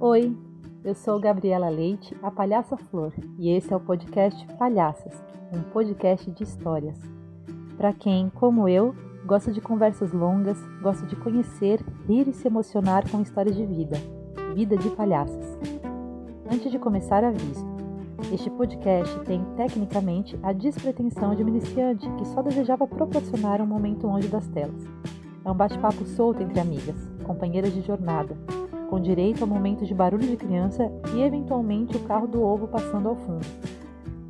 Oi, eu sou Gabriela Leite, a Palhaça Flor, e esse é o podcast Palhaças, um podcast de histórias. Para quem, como eu, gosta de conversas longas, gosta de conhecer, rir e se emocionar com histórias de vida, vida de palhaças. Antes de começar, aviso. Este podcast tem, tecnicamente, a despretensão de uma iniciante que só desejava proporcionar um momento longe das telas. É um bate-papo solto entre amigas, companheiras de jornada, com direito a momentos de barulho de criança e, eventualmente, o carro do ovo passando ao fundo.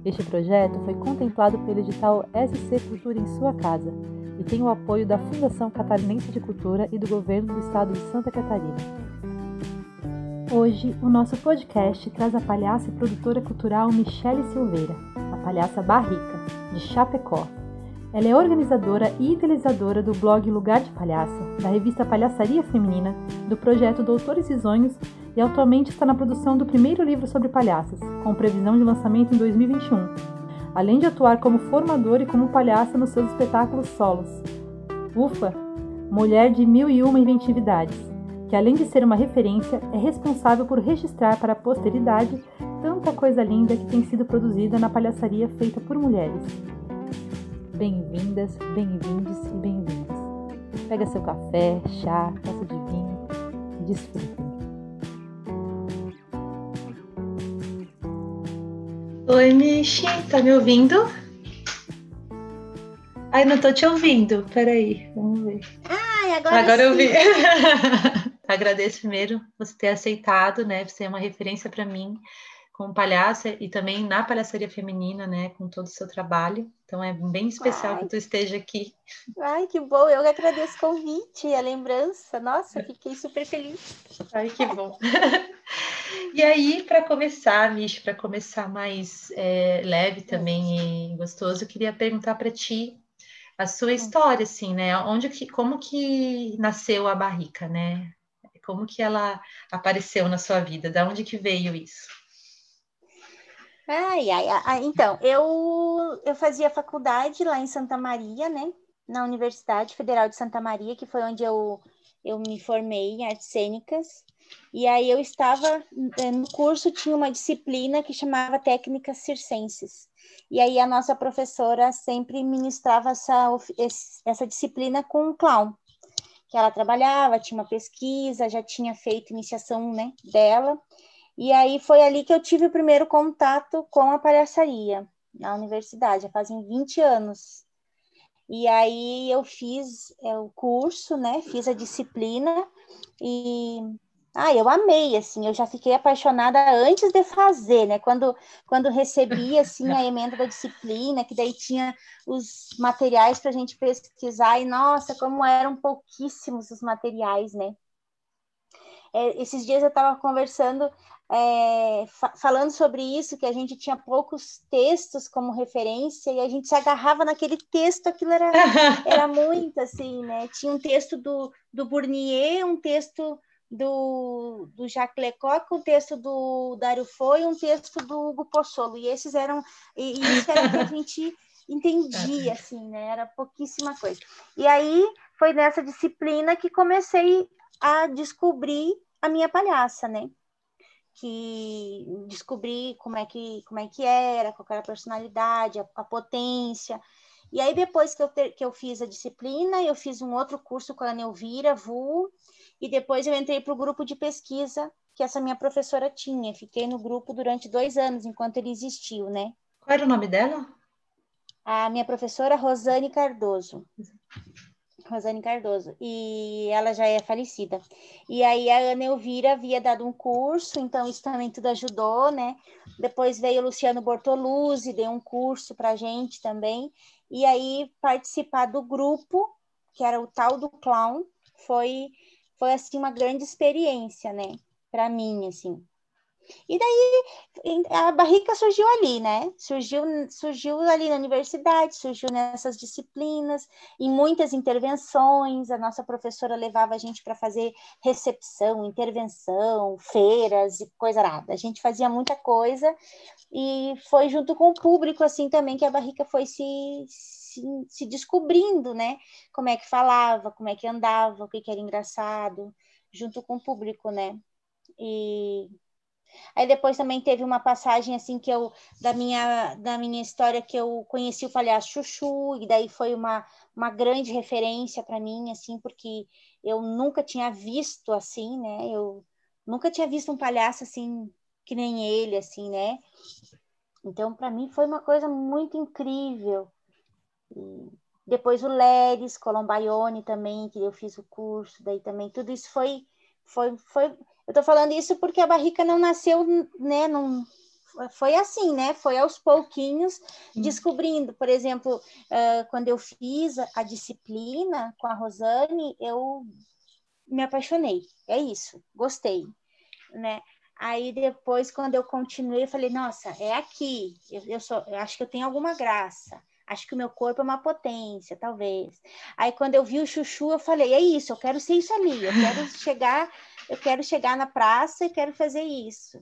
Este projeto foi contemplado pelo edital SC Cultura em Sua Casa e tem o apoio da Fundação Catarinense de Cultura e do Governo do Estado de Santa Catarina. Hoje, o nosso podcast traz a palhaça e produtora cultural Michele Silveira, a palhaça Barrica, de Chapecó, ela é organizadora e idealizadora do blog Lugar de Palhaça, da revista Palhaçaria Feminina, do projeto Doutores Risonhos e atualmente está na produção do primeiro livro sobre palhaças, com previsão de lançamento em 2021, além de atuar como formadora e como palhaça nos seus espetáculos solos. Ufa! Mulher de mil e uma inventividades, que além de ser uma referência, é responsável por registrar para a posteridade tanta coisa linda que tem sido produzida na palhaçaria feita por mulheres. Bem-vindas, bem-vindos e bem-vindas. Pega seu café, chá, taça de vinho e desfrutem. Oi, Michi, tá me ouvindo? Ai, não tô te ouvindo. Peraí, vamos ver. Ai, agora, Agora eu vi. Agradeço primeiro você ter aceitado, né? Você é uma referência para mim como palhaça e também na palhaçaria feminina, né? Com todo o seu trabalho. Então é bem especial Ai. que tu esteja aqui. Ai, que bom. Eu agradeço o convite, a lembrança. Nossa, fiquei super feliz. Ai, que bom. e aí, para começar, Michi, para começar mais é, leve também e gostoso, eu queria perguntar para ti a sua história, assim, né? Onde que, como que nasceu a Barrica, né? Como que ela apareceu na sua vida? Da onde que veio isso? Ai, ai, ai. Então, eu, eu fazia faculdade lá em Santa Maria, né? Na Universidade Federal de Santa Maria, que foi onde eu, eu me formei em artes cênicas. E aí eu estava eh, no curso, tinha uma disciplina que chamava Técnicas Circenses. E aí a nossa professora sempre ministrava essa, essa disciplina com um clown, que ela trabalhava, tinha uma pesquisa, já tinha feito iniciação, né, dela. E aí foi ali que eu tive o primeiro contato com a palhaçaria na universidade, já fazem 20 anos. E aí eu fiz é, o curso, né? Fiz a disciplina e ah, eu amei, assim, eu já fiquei apaixonada antes de fazer, né? Quando, quando recebi, assim, a emenda da disciplina, que daí tinha os materiais para a gente pesquisar, e nossa, como eram pouquíssimos os materiais, né? É, esses dias eu estava conversando, é, fa- falando sobre isso, que a gente tinha poucos textos como referência e a gente se agarrava naquele texto, aquilo era, era muito assim, né? Tinha um texto do, do Bournier, um texto do, do Jacques Lecoq, um texto do Dário Fo e um texto do Hugo Pozzolo, e esses eram, e, e isso era o que a gente entendia, assim, né? Era pouquíssima coisa. E aí foi nessa disciplina que comecei a descobrir a minha palhaça, né? Que descobri como é que, como é que era, qual era a personalidade, a, a potência. E aí, depois que eu, ter, que eu fiz a disciplina, eu fiz um outro curso com a Ana Elvira, VU, e depois eu entrei para o grupo de pesquisa que essa minha professora tinha. Fiquei no grupo durante dois anos, enquanto ele existiu, né? Qual era o nome dela? A minha professora Rosane Cardoso. Rosane Cardoso, e ela já é falecida. E aí a Ana Elvira havia dado um curso, então isso também tudo ajudou, né? Depois veio o Luciano Bortoluzzi, deu um curso para gente também. E aí participar do grupo, que era o tal do clown, foi foi assim uma grande experiência, né? Para mim, assim. E daí a barrica surgiu ali, né? Surgiu, surgiu ali na universidade, surgiu nessas disciplinas, em muitas intervenções. A nossa professora levava a gente para fazer recepção, intervenção, feiras e coisa nada. A gente fazia muita coisa e foi junto com o público assim também que a barrica foi se, se, se descobrindo, né? Como é que falava, como é que andava, o que, que era engraçado, junto com o público, né? E Aí depois também teve uma passagem assim que eu da minha da minha história que eu conheci o palhaço Chuchu e daí foi uma uma grande referência para mim assim, porque eu nunca tinha visto assim, né? Eu nunca tinha visto um palhaço assim que nem ele assim, né? Então para mim foi uma coisa muito incrível. E depois o Leres, Colombaione também, que eu fiz o curso, daí também tudo isso foi foi foi eu tô falando isso porque a barrica não nasceu, né? Não, foi assim, né? Foi aos pouquinhos descobrindo. Por exemplo, quando eu fiz a, a disciplina com a Rosane, eu me apaixonei. É isso, gostei, né? Aí depois, quando eu continuei, eu falei, nossa, é aqui. Eu, eu, sou, eu acho que eu tenho alguma graça. Acho que o meu corpo é uma potência, talvez. Aí quando eu vi o chuchu, eu falei, é isso, eu quero ser isso ali. Eu quero chegar eu quero chegar na praça e quero fazer isso.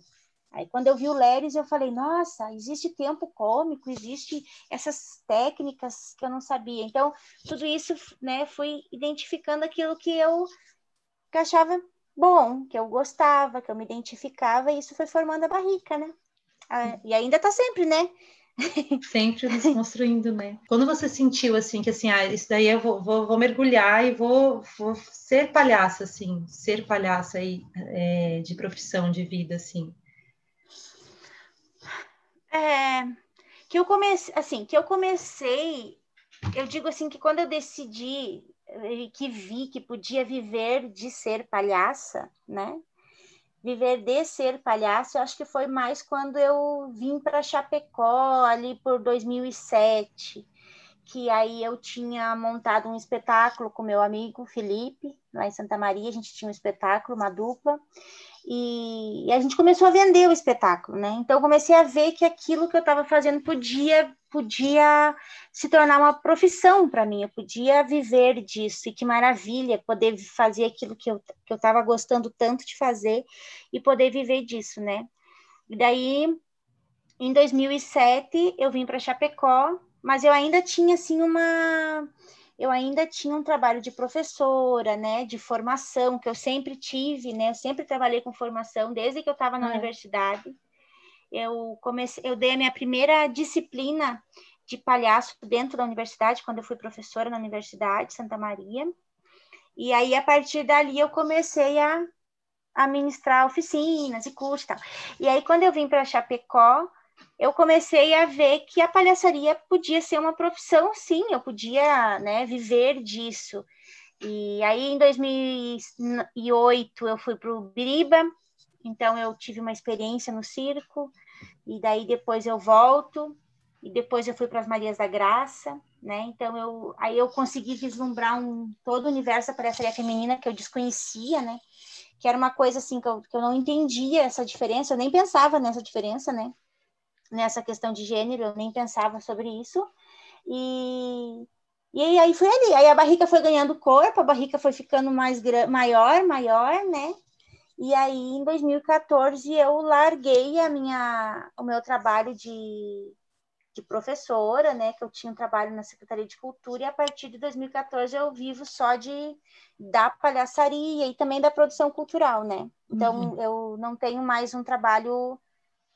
Aí quando eu vi o Leris, eu falei, nossa, existe tempo cômico, existe essas técnicas que eu não sabia. Então, tudo isso, né, fui identificando aquilo que eu que achava bom, que eu gostava, que eu me identificava, e isso foi formando a barrica, né? Ah, e ainda está sempre, né? Sempre desconstruindo, né? Quando você sentiu assim que assim, ah, isso daí eu vou, vou, vou mergulhar e vou, vou, ser palhaça, assim, ser palhaça aí é, de profissão, de vida, assim. É, que eu comecei, assim, que eu comecei, eu digo assim que quando eu decidi eh, que vi que podia viver de ser palhaça, né? Viver de ser palhaço, eu acho que foi mais quando eu vim para Chapecó, ali por 2007, que aí eu tinha montado um espetáculo com meu amigo Felipe, lá em Santa Maria, a gente tinha um espetáculo, uma dupla, e, a gente começou a vender o espetáculo, né? Então comecei a ver que aquilo que eu estava fazendo podia podia se tornar uma profissão para mim, eu podia viver disso, e que maravilha poder fazer aquilo que eu que eu estava gostando tanto de fazer e poder viver disso, né? E daí, em 2007, eu vim para Chapecó, mas eu ainda tinha assim uma eu ainda tinha um trabalho de professora, né, de formação, que eu sempre tive, né, eu sempre trabalhei com formação desde que eu estava na é. universidade. Eu comecei, eu dei a minha primeira disciplina de palhaço dentro da universidade, quando eu fui professora na Universidade Santa Maria. E aí, a partir dali, eu comecei a, a ministrar oficinas e cursos e tal. E aí, quando eu vim para Chapecó, eu comecei a ver que a palhaçaria podia ser uma profissão, sim, eu podia né, viver disso. E aí, em 2008, eu fui para o Biriba, então eu tive uma experiência no circo, e daí depois eu volto, e depois eu fui para as Marias da Graça, né? Então eu aí eu consegui vislumbrar um todo o universo da palhaçaria feminina que eu desconhecia, né? Que era uma coisa assim que eu, que eu não entendia essa diferença, eu nem pensava nessa diferença, né? nessa questão de gênero, eu nem pensava sobre isso. E, e aí foi ali. Aí a barriga foi ganhando corpo, a barriga foi ficando mais maior, maior, né? E aí em 2014 eu larguei a minha, o meu trabalho de, de professora, né? Que eu tinha um trabalho na Secretaria de Cultura, e a partir de 2014 eu vivo só de da palhaçaria e também da produção cultural, né? Então uhum. eu não tenho mais um trabalho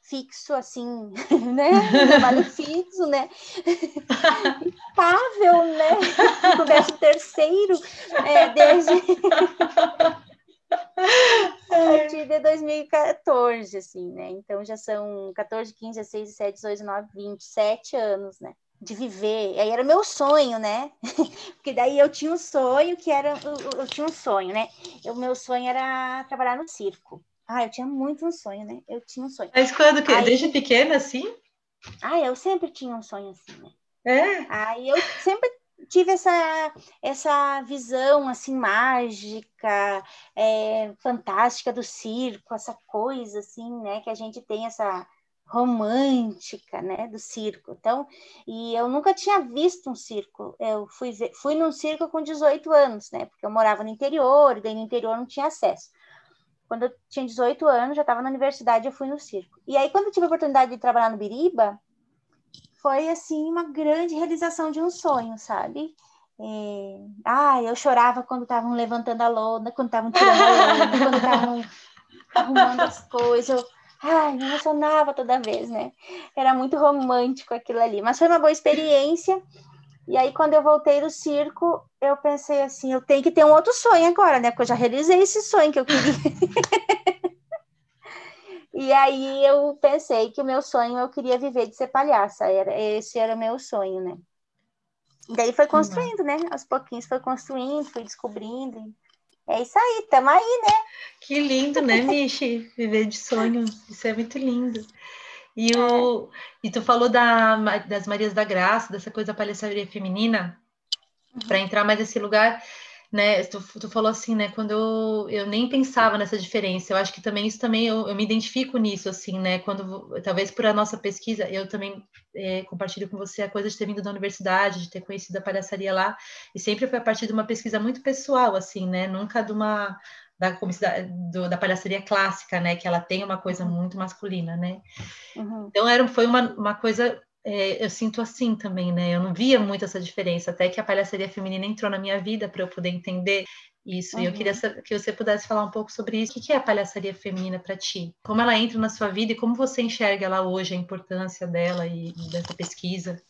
fixo, assim, né? Um trabalho fixo, né? Estável, né? O décimo terceiro, é, desde... a partir de 2014, assim, né? Então já são 14, 15, 16, 17, 18, 19, 27 anos, né? De viver. E aí era meu sonho, né? Porque daí eu tinha um sonho que era. Eu, eu tinha um sonho, né? O meu sonho era trabalhar no circo. Ah, eu tinha muito um sonho, né? Eu tinha um sonho. Mas quando que? Aí, Desde pequena, assim? Ah, eu sempre tinha um sonho assim, né? É? Aí eu sempre, tive essa, essa visão assim mágica, é, fantástica do circo, essa coisa assim, né, que a gente tem essa romântica, né, do circo. Então, e eu nunca tinha visto um circo. Eu fui ver, fui num circo com 18 anos, né, porque eu morava no interior, e daí no interior não tinha acesso. Quando eu tinha 18 anos, já estava na universidade, eu fui no circo. E aí, quando eu tive a oportunidade de trabalhar no Biriba, foi assim uma grande realização de um sonho, sabe? É... Ah, eu chorava quando estavam levantando a lona, quando estavam tirando a lona, quando estavam arrumando as coisas. Eu... Ai, me emocionava toda vez, né? Era muito romântico aquilo ali. Mas foi uma boa experiência. E aí, quando eu voltei do circo, eu pensei assim, eu tenho que ter um outro sonho agora, né? Porque eu já realizei esse sonho que eu queria. E aí eu pensei que o meu sonho eu queria viver de ser palhaça, era, esse era o meu sonho, né? Daí foi construindo, né? Aos pouquinhos foi construindo, fui descobrindo. É isso aí, tamo aí, né? Que lindo, né, Michi? Viver de sonho, isso é muito lindo. E, o, é. e tu falou da, das Marias da Graça, dessa coisa da palhaçaria feminina, uhum. para entrar mais nesse lugar, né? Tu, tu falou assim, né? Quando eu, eu nem pensava nessa diferença, eu acho que também isso também eu, eu me identifico nisso, assim, né? Quando talvez por a nossa pesquisa, eu também é, compartilho com você a coisa de ter vindo da universidade, de ter conhecido a palhaçaria lá, e sempre foi a partir de uma pesquisa muito pessoal, assim, né? Nunca de uma da, da, da palhaçaria clássica, né? Que ela tem uma coisa uhum. muito masculina, né? Uhum. Então era, foi uma, uma coisa é, eu sinto assim também, né? Eu não via muito essa diferença, até que a palhaçaria feminina entrou na minha vida para eu poder entender isso. Uhum. E eu queria uhum. que você pudesse falar um pouco sobre isso. O que é a palhaçaria feminina para ti? Como ela entra na sua vida e como você enxerga ela hoje, a importância dela e, dessa pesquisa?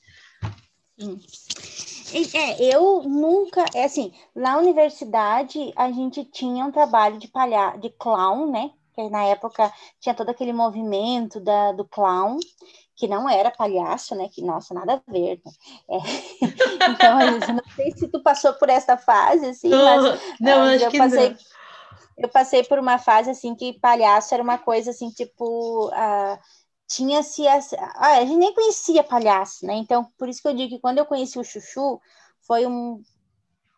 É, eu nunca, é assim, na universidade a gente tinha um trabalho de palha de clown, né? Que na época tinha todo aquele movimento da, do clown que não era palhaço, né? Que, nossa, nada a ver. Né? É. Então, não sei se tu passou por essa fase, assim, mas não, acho eu passei. Não. Eu passei por uma fase assim que palhaço era uma coisa assim, tipo, uh, tinha-se. Ah, a gente nem conhecia palhaço, né? Então, por isso que eu digo que quando eu conheci o Chuchu, foi um,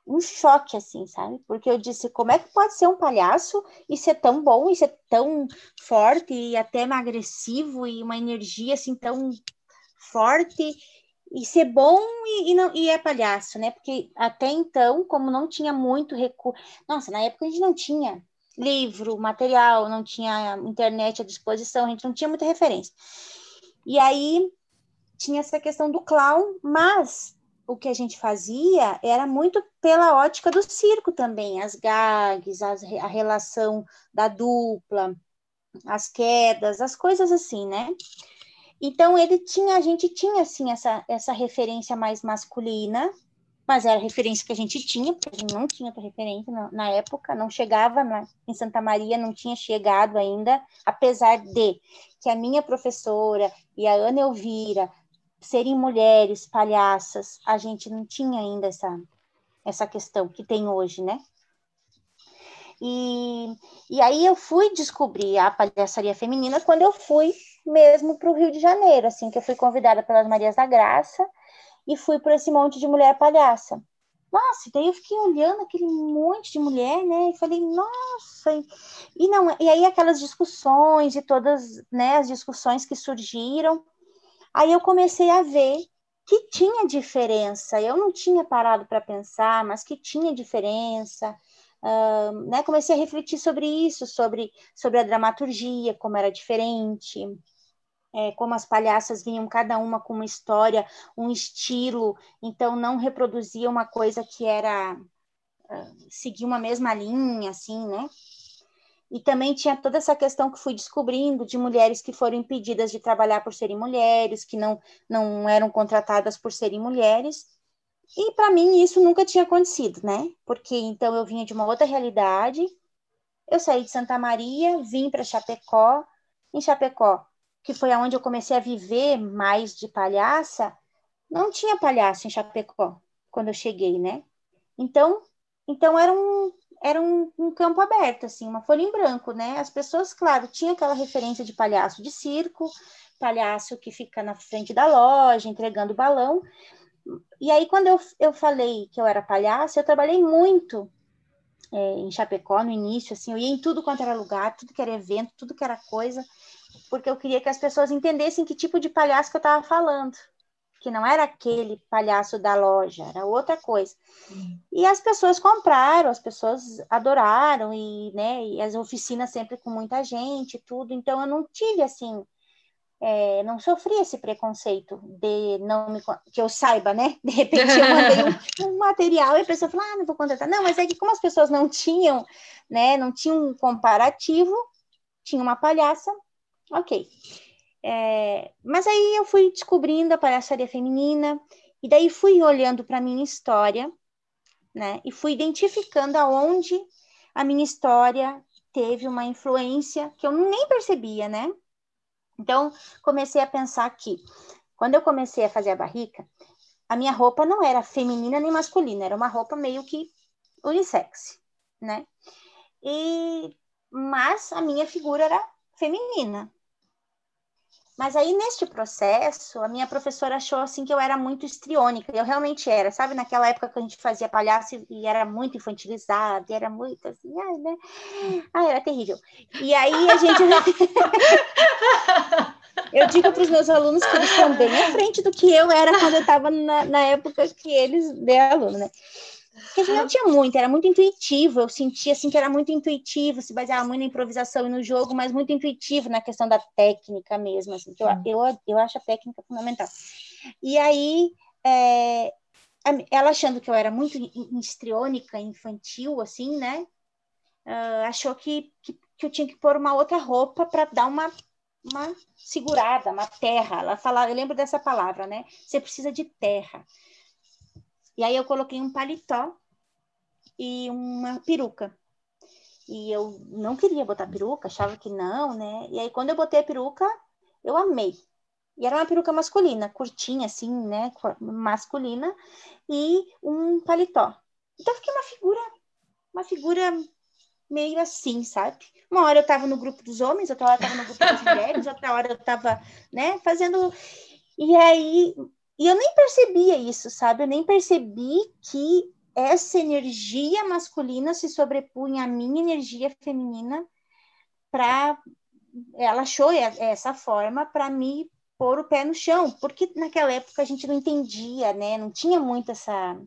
um choque, assim, sabe? Porque eu disse, como é que pode ser um palhaço e ser tão bom, e ser tão forte, e até agressivo, e uma energia, assim, tão forte, e ser bom e, e, não, e é palhaço, né? Porque até então, como não tinha muito recurso... Nossa, na época a gente não tinha livro, material, não tinha internet à disposição, a gente não tinha muita referência. E aí tinha essa questão do clown, mas o que a gente fazia era muito pela ótica do circo também, as gags, as, a relação da dupla, as quedas, as coisas assim, né? Então ele tinha, a gente tinha assim essa, essa referência mais masculina, mas era a referência que a gente tinha, porque a gente não tinha outra referência na, na época, não chegava na, em Santa Maria, não tinha chegado ainda, apesar de que a minha professora e a Ana Elvira serem mulheres palhaças, a gente não tinha ainda essa, essa questão que tem hoje, né? E, e aí eu fui descobrir a palhaçaria feminina quando eu fui mesmo para o Rio de Janeiro, assim, que eu fui convidada pelas Marias da Graça e fui para esse monte de mulher palhaça. Nossa, daí eu fiquei olhando aquele monte de mulher, né? E falei, nossa, e não, e aí aquelas discussões e todas, né, as discussões que surgiram, Aí eu comecei a ver que tinha diferença. Eu não tinha parado para pensar, mas que tinha diferença. Uh, né? Comecei a refletir sobre isso, sobre, sobre a dramaturgia, como era diferente, é, como as palhaças vinham cada uma com uma história, um estilo, então não reproduzia uma coisa que era uh, seguir uma mesma linha, assim, né? E também tinha toda essa questão que fui descobrindo de mulheres que foram impedidas de trabalhar por serem mulheres, que não, não eram contratadas por serem mulheres. E para mim isso nunca tinha acontecido, né? Porque então eu vinha de uma outra realidade. Eu saí de Santa Maria, vim para Chapecó. Em Chapecó, que foi aonde eu comecei a viver mais de palhaça, não tinha palhaço em Chapecó quando eu cheguei, né? Então, então era um, era um, um, campo aberto, assim, uma folha em branco, né? As pessoas, claro, tinham aquela referência de palhaço de circo, palhaço que fica na frente da loja entregando balão, E aí, quando eu, eu falei que eu era palhaça, eu trabalhei muito é, em Chapecó no início, assim, eu ia em tudo quanto era lugar, tudo que era evento, tudo que era coisa, porque eu queria que as pessoas entendessem que tipo de palhaço que eu estava falando, que não era aquele palhaço da loja, era outra coisa. E as pessoas compraram, as pessoas adoraram e, né, e as oficinas sempre com muita gente, tudo. Então eu não tive assim é, não sofri esse preconceito de não me que eu saiba, né? De repente eu mandei um, um, material e a pessoa falou, ah, não vou contratar. Não, mas é que como as pessoas não tinham, né? Não tinham um comparativo, tinha uma palhaça, ok. É, mas aí eu fui descobrindo a palhaçaria feminina e daí fui olhando para minha história, né? E fui identificando aonde a minha história teve uma influência que eu nem percebia, né? Então, comecei a pensar que, quando eu comecei a fazer a barrica, a minha roupa não era feminina nem masculina, era uma roupa meio que unissex, né? E, mas a minha figura era feminina, mas aí, neste processo, a minha professora achou assim que eu era muito estriônica. Eu realmente era, sabe? Naquela época que a gente fazia palhaço e era muito infantilizada, era muito assim, ai, né? Ai, era terrível. E aí a gente. eu digo para os meus alunos que eles estão bem à frente do que eu era quando eu estava na, na época que eles, de aluno, né? Porque a gente não tinha muito, era muito intuitivo. Eu sentia assim que era muito intuitivo, se baseava muito na improvisação e no jogo, mas muito intuitivo na questão da técnica mesmo. Assim, eu, eu, eu acho a técnica fundamental. E aí, é, ela achando que eu era muito histriônica, infantil, assim, né? Uh, achou que, que, que, eu tinha que pôr uma outra roupa para dar uma, uma segurada, uma terra. Ela falava, eu lembro dessa palavra, né? Você precisa de terra. E aí eu coloquei um paletó e uma peruca. E eu não queria botar peruca, achava que não, né? E aí quando eu botei a peruca, eu amei. E era uma peruca masculina, curtinha assim, né? Masculina e um paletó. Então fiquei uma figura, uma figura meio assim, sabe? Uma hora eu tava no grupo dos homens, outra hora eu tava no grupo das mulheres, outra hora eu tava, né, fazendo. E aí e eu nem percebia isso, sabe? Eu nem percebi que essa energia masculina se sobrepunha à minha energia feminina para ela achou essa forma para me pôr o pé no chão, porque naquela época a gente não entendia, né? Não tinha muito essa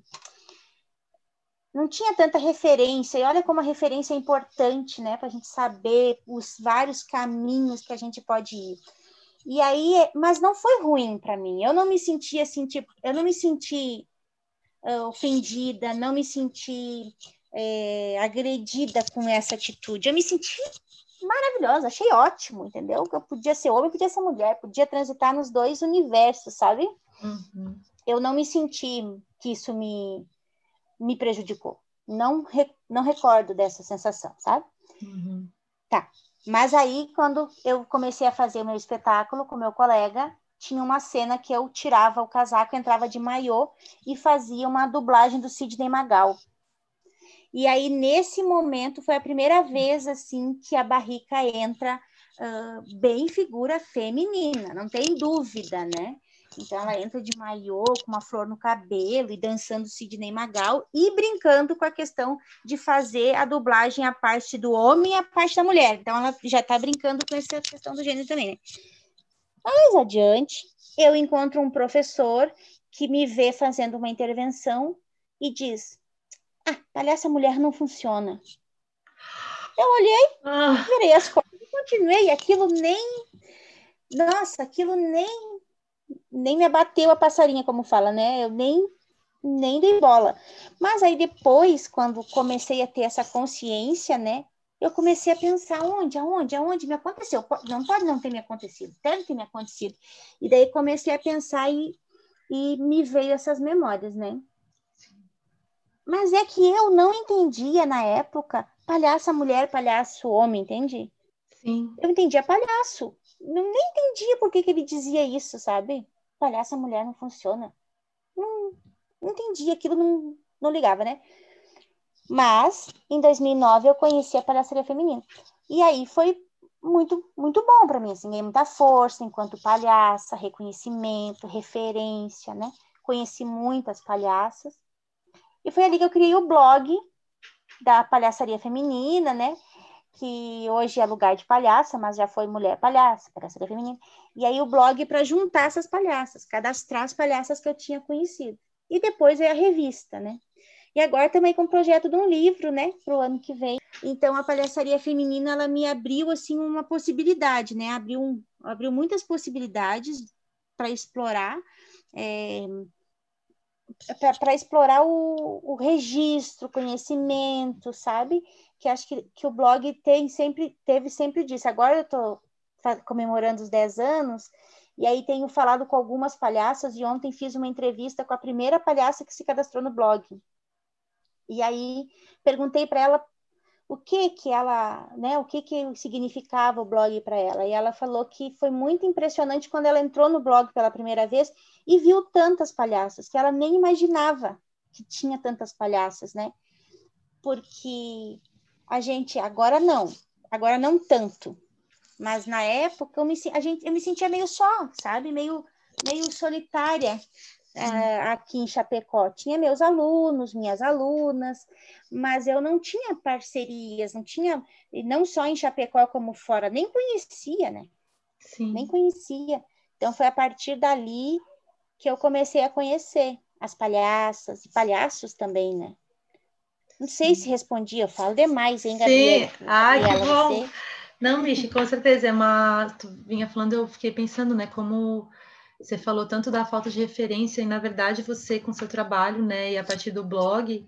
não tinha tanta referência, e olha como a referência é importante, né, para a gente saber os vários caminhos que a gente pode ir. E aí, mas não foi ruim para mim. Eu não me senti assim, tipo, eu não me senti uh, ofendida, não me senti é, agredida com essa atitude. Eu me senti maravilhosa, achei ótimo, entendeu? Que eu podia ser homem, podia ser mulher, podia transitar nos dois universos, sabe? Uhum. Eu não me senti que isso me, me prejudicou. Não, re, não recordo dessa sensação, sabe? Uhum. Tá. Mas aí, quando eu comecei a fazer o meu espetáculo com meu colega, tinha uma cena que eu tirava o casaco, entrava de maiô e fazia uma dublagem do Sidney Magal. E aí, nesse momento, foi a primeira vez, assim, que a barrica entra uh, bem figura feminina, não tem dúvida, né? Então ela entra de maiô, com uma flor no cabelo e dançando Sidney Magal e brincando com a questão de fazer a dublagem a parte do homem e a parte da mulher. Então ela já está brincando com essa questão do gênero também, né? Mais adiante, eu encontro um professor que me vê fazendo uma intervenção e diz: Ah, palhaça mulher não funciona. Eu olhei, ah. virei as costas e continuei. Aquilo nem. Nossa, aquilo nem nem me abateu a passarinha, como fala, né? Eu nem nem dei bola. Mas aí depois, quando comecei a ter essa consciência, né? Eu comecei a pensar onde, aonde, aonde me aconteceu. Não pode não ter me acontecido, deve ter me acontecido. E daí comecei a pensar e, e me veio essas memórias, né? Mas é que eu não entendia na época palhaça mulher, palhaço homem, entende? Sim. Eu entendia palhaço. Eu nem entendia por que, que ele dizia isso, sabe? palhaça mulher não funciona. Não, não entendi, aquilo não, não ligava, né? Mas, em 2009, eu conheci a palhaçaria feminina. E aí foi muito, muito bom para mim, assim, ganhei muita força enquanto palhaça, reconhecimento, referência, né? conheci muitas palhaças. E foi ali que eu criei o blog da palhaçaria feminina, né? Que hoje é lugar de palhaça, mas já foi mulher palhaça, palhaçaria feminina. E aí o blog para juntar essas palhaças, cadastrar as palhaças que eu tinha conhecido. E depois é a revista, né? E agora também com o projeto de um livro, né, para o ano que vem. Então a palhaçaria feminina ela me abriu assim uma possibilidade, né? Abriu, um, abriu muitas possibilidades para explorar. É, para explorar o, o registro, conhecimento, sabe? Que acho que, que o blog tem sempre, teve sempre disso. Agora eu estou comemorando os 10 anos, e aí tenho falado com algumas palhaças, e ontem fiz uma entrevista com a primeira palhaça que se cadastrou no blog. E aí perguntei para ela o que que ela, né, o que que significava o blog para ela. E ela falou que foi muito impressionante quando ela entrou no blog pela primeira vez e viu tantas palhaças que ela nem imaginava que tinha tantas palhaças, né? Porque a gente agora não, agora não tanto, mas na época eu me, a gente, eu me sentia meio só, sabe? Meio meio solitária é, aqui em Chapecó. Tinha meus alunos, minhas alunas, mas eu não tinha parcerias, não tinha, não só em Chapecó como fora, nem conhecia, né? Sim. Nem conhecia. Então foi a partir dali que eu comecei a conhecer as palhaças e palhaços também, né? Não sei se respondi, eu falo demais, hein, Gabriela? Sim, ai, que bom. Você... Não, Michi, com certeza, é uma... Tu vinha falando, eu fiquei pensando, né, como você falou tanto da falta de referência, e na verdade você, com seu trabalho, né, e a partir do blog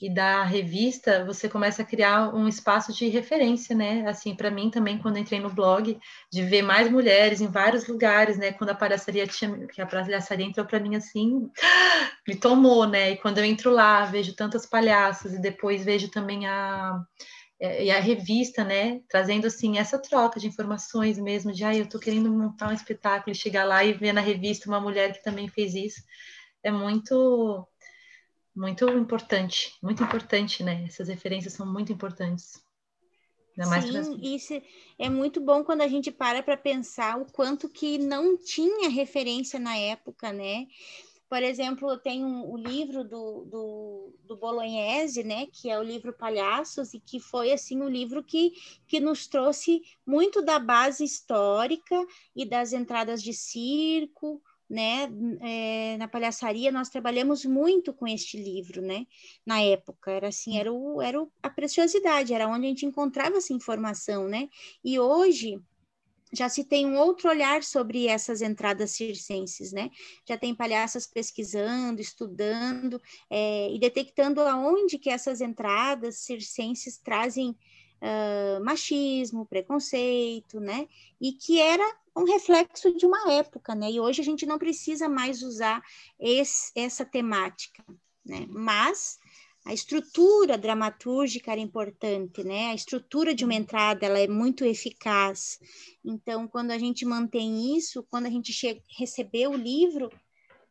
e da revista, você começa a criar um espaço de referência, né? Assim, para mim também, quando entrei no blog, de ver mais mulheres em vários lugares, né? Quando a palhaçaria tinha, que a palhaçaria entrou para mim assim, me tomou, né? E quando eu entro lá, vejo tantas palhaças e depois vejo também a é, e a revista, né, trazendo assim essa troca de informações mesmo, de ah, eu estou querendo montar um espetáculo e chegar lá e ver na revista uma mulher que também fez isso, é muito muito importante, muito importante, né? Essas referências são muito importantes. Sim, isso é muito bom quando a gente para para pensar o quanto que não tinha referência na época, né? Por exemplo, tem um, o livro do, do, do Bolognese, né, que é o livro Palhaços, e que foi assim o um livro que, que nos trouxe muito da base histórica e das entradas de circo, né? É, na palhaçaria nós trabalhamos muito com este livro, né? Na época era assim, era, o, era o, a preciosidade, era onde a gente encontrava essa informação, né? E hoje já se tem um outro olhar sobre essas entradas circenses, né? Já tem palhaças pesquisando, estudando é, e detectando aonde que essas entradas circenses trazem uh, machismo, preconceito, né? E que era um reflexo de uma época, né? E hoje a gente não precisa mais usar esse, essa temática, né? Mas a estrutura dramatúrgica era importante, né? A estrutura de uma uhum. entrada ela é muito eficaz. Então, quando a gente mantém isso, quando a gente recebeu o livro,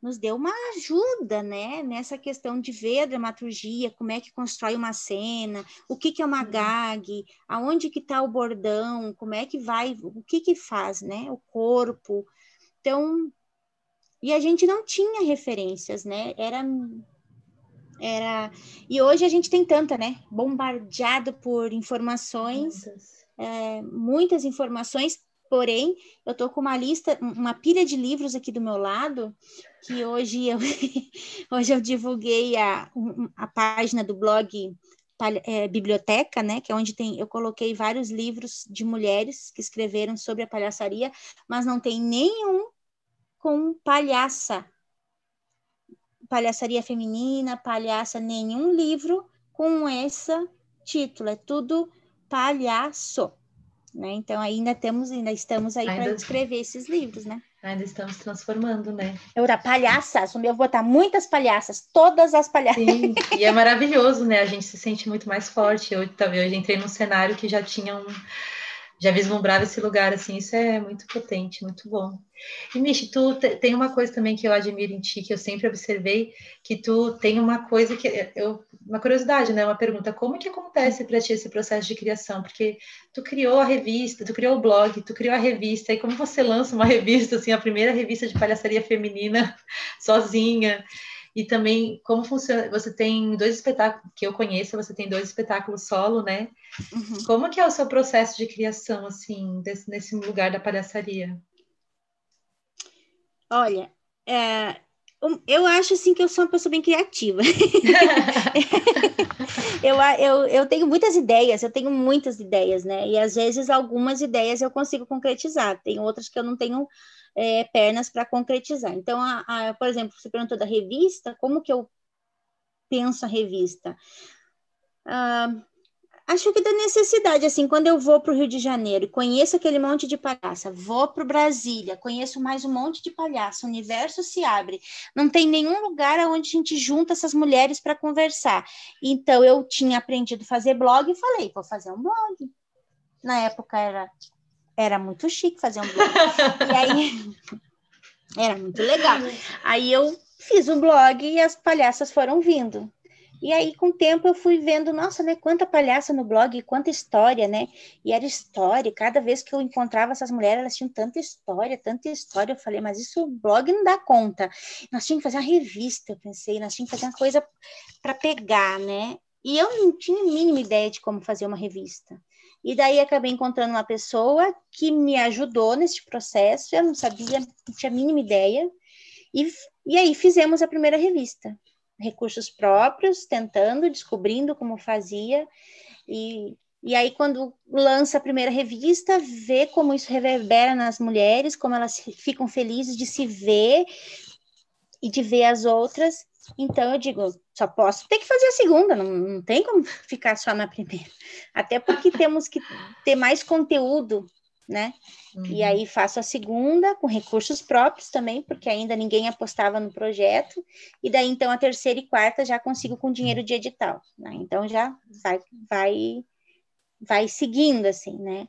nos deu uma ajuda, né? Nessa questão de ver a dramaturgia, como é que constrói uma cena, o que, que é uma gag, aonde que está o bordão, como é que vai, o que que faz, né? O corpo. Então, e a gente não tinha referências, né? Era era e hoje a gente tem tanta, né? Bombardeado por informações, é, muitas informações. Porém, eu tô com uma lista, uma pilha de livros aqui do meu lado, que hoje eu, hoje eu divulguei a, a página do blog é, Biblioteca, né? Que é onde tem, eu coloquei vários livros de mulheres que escreveram sobre a palhaçaria, mas não tem nenhum com palhaça palhaçaria feminina, palhaça, nenhum livro com esse título, é tudo palhaço, né? Então ainda temos, ainda estamos aí para escrever esses livros, né? Ainda estamos transformando, né? Eu era palhaça, eu vou botar muitas palhaças, todas as palhaças. Sim, e é maravilhoso, né? A gente se sente muito mais forte. Eu também hoje entrei num cenário que já tinha um já vislumbrava esse lugar, assim, isso é muito potente, muito bom. E, Michi, tu tem uma coisa também que eu admiro em ti, que eu sempre observei, que tu tem uma coisa que, eu, uma curiosidade, né, uma pergunta, como que acontece para ti esse processo de criação? Porque tu criou a revista, tu criou o blog, tu criou a revista, e como você lança uma revista, assim, a primeira revista de palhaçaria feminina, sozinha. E também como funciona. Você tem dois espetáculos que eu conheço, você tem dois espetáculos solo, né? Uhum. Como que é o seu processo de criação, assim, desse, nesse lugar da palhaçaria? Olha, é, eu acho assim que eu sou uma pessoa bem criativa. eu, eu, eu tenho muitas ideias, eu tenho muitas ideias, né? E às vezes algumas ideias eu consigo concretizar, tem outras que eu não tenho é, pernas para concretizar. Então, a, a, por exemplo, você perguntou da revista, como que eu penso a revista? Ah, Acho que da necessidade, assim, quando eu vou para o Rio de Janeiro e conheço aquele monte de palhaça, vou para Brasília, conheço mais um monte de palhaço, o universo se abre, não tem nenhum lugar onde a gente junta essas mulheres para conversar. Então, eu tinha aprendido a fazer blog e falei, vou fazer um blog. Na época era, era muito chique fazer um blog. e aí, era muito legal. Aí eu fiz um blog e as palhaças foram vindo. E aí, com o tempo, eu fui vendo, nossa, né, quanta palhaça no blog, quanta história, né? E era história, cada vez que eu encontrava essas mulheres, elas tinham tanta história, tanta história. Eu falei, mas isso o blog não dá conta. Nós tínhamos que fazer uma revista, eu pensei, nós tínhamos que fazer uma coisa para pegar, né? E eu não tinha a mínima ideia de como fazer uma revista. E daí acabei encontrando uma pessoa que me ajudou nesse processo, eu não sabia, não tinha a mínima ideia. E, e aí fizemos a primeira revista recursos próprios, tentando, descobrindo como fazia. E, e aí, quando lança a primeira revista, vê como isso reverbera nas mulheres, como elas ficam felizes de se ver e de ver as outras. Então, eu digo, só posso ter que fazer a segunda, não, não tem como ficar só na primeira. Até porque temos que ter mais conteúdo né? Uhum. E aí faço a segunda com recursos próprios também, porque ainda ninguém apostava no projeto. E daí então a terceira e quarta já consigo com dinheiro de edital, né? Então já vai vai vai seguindo assim, né?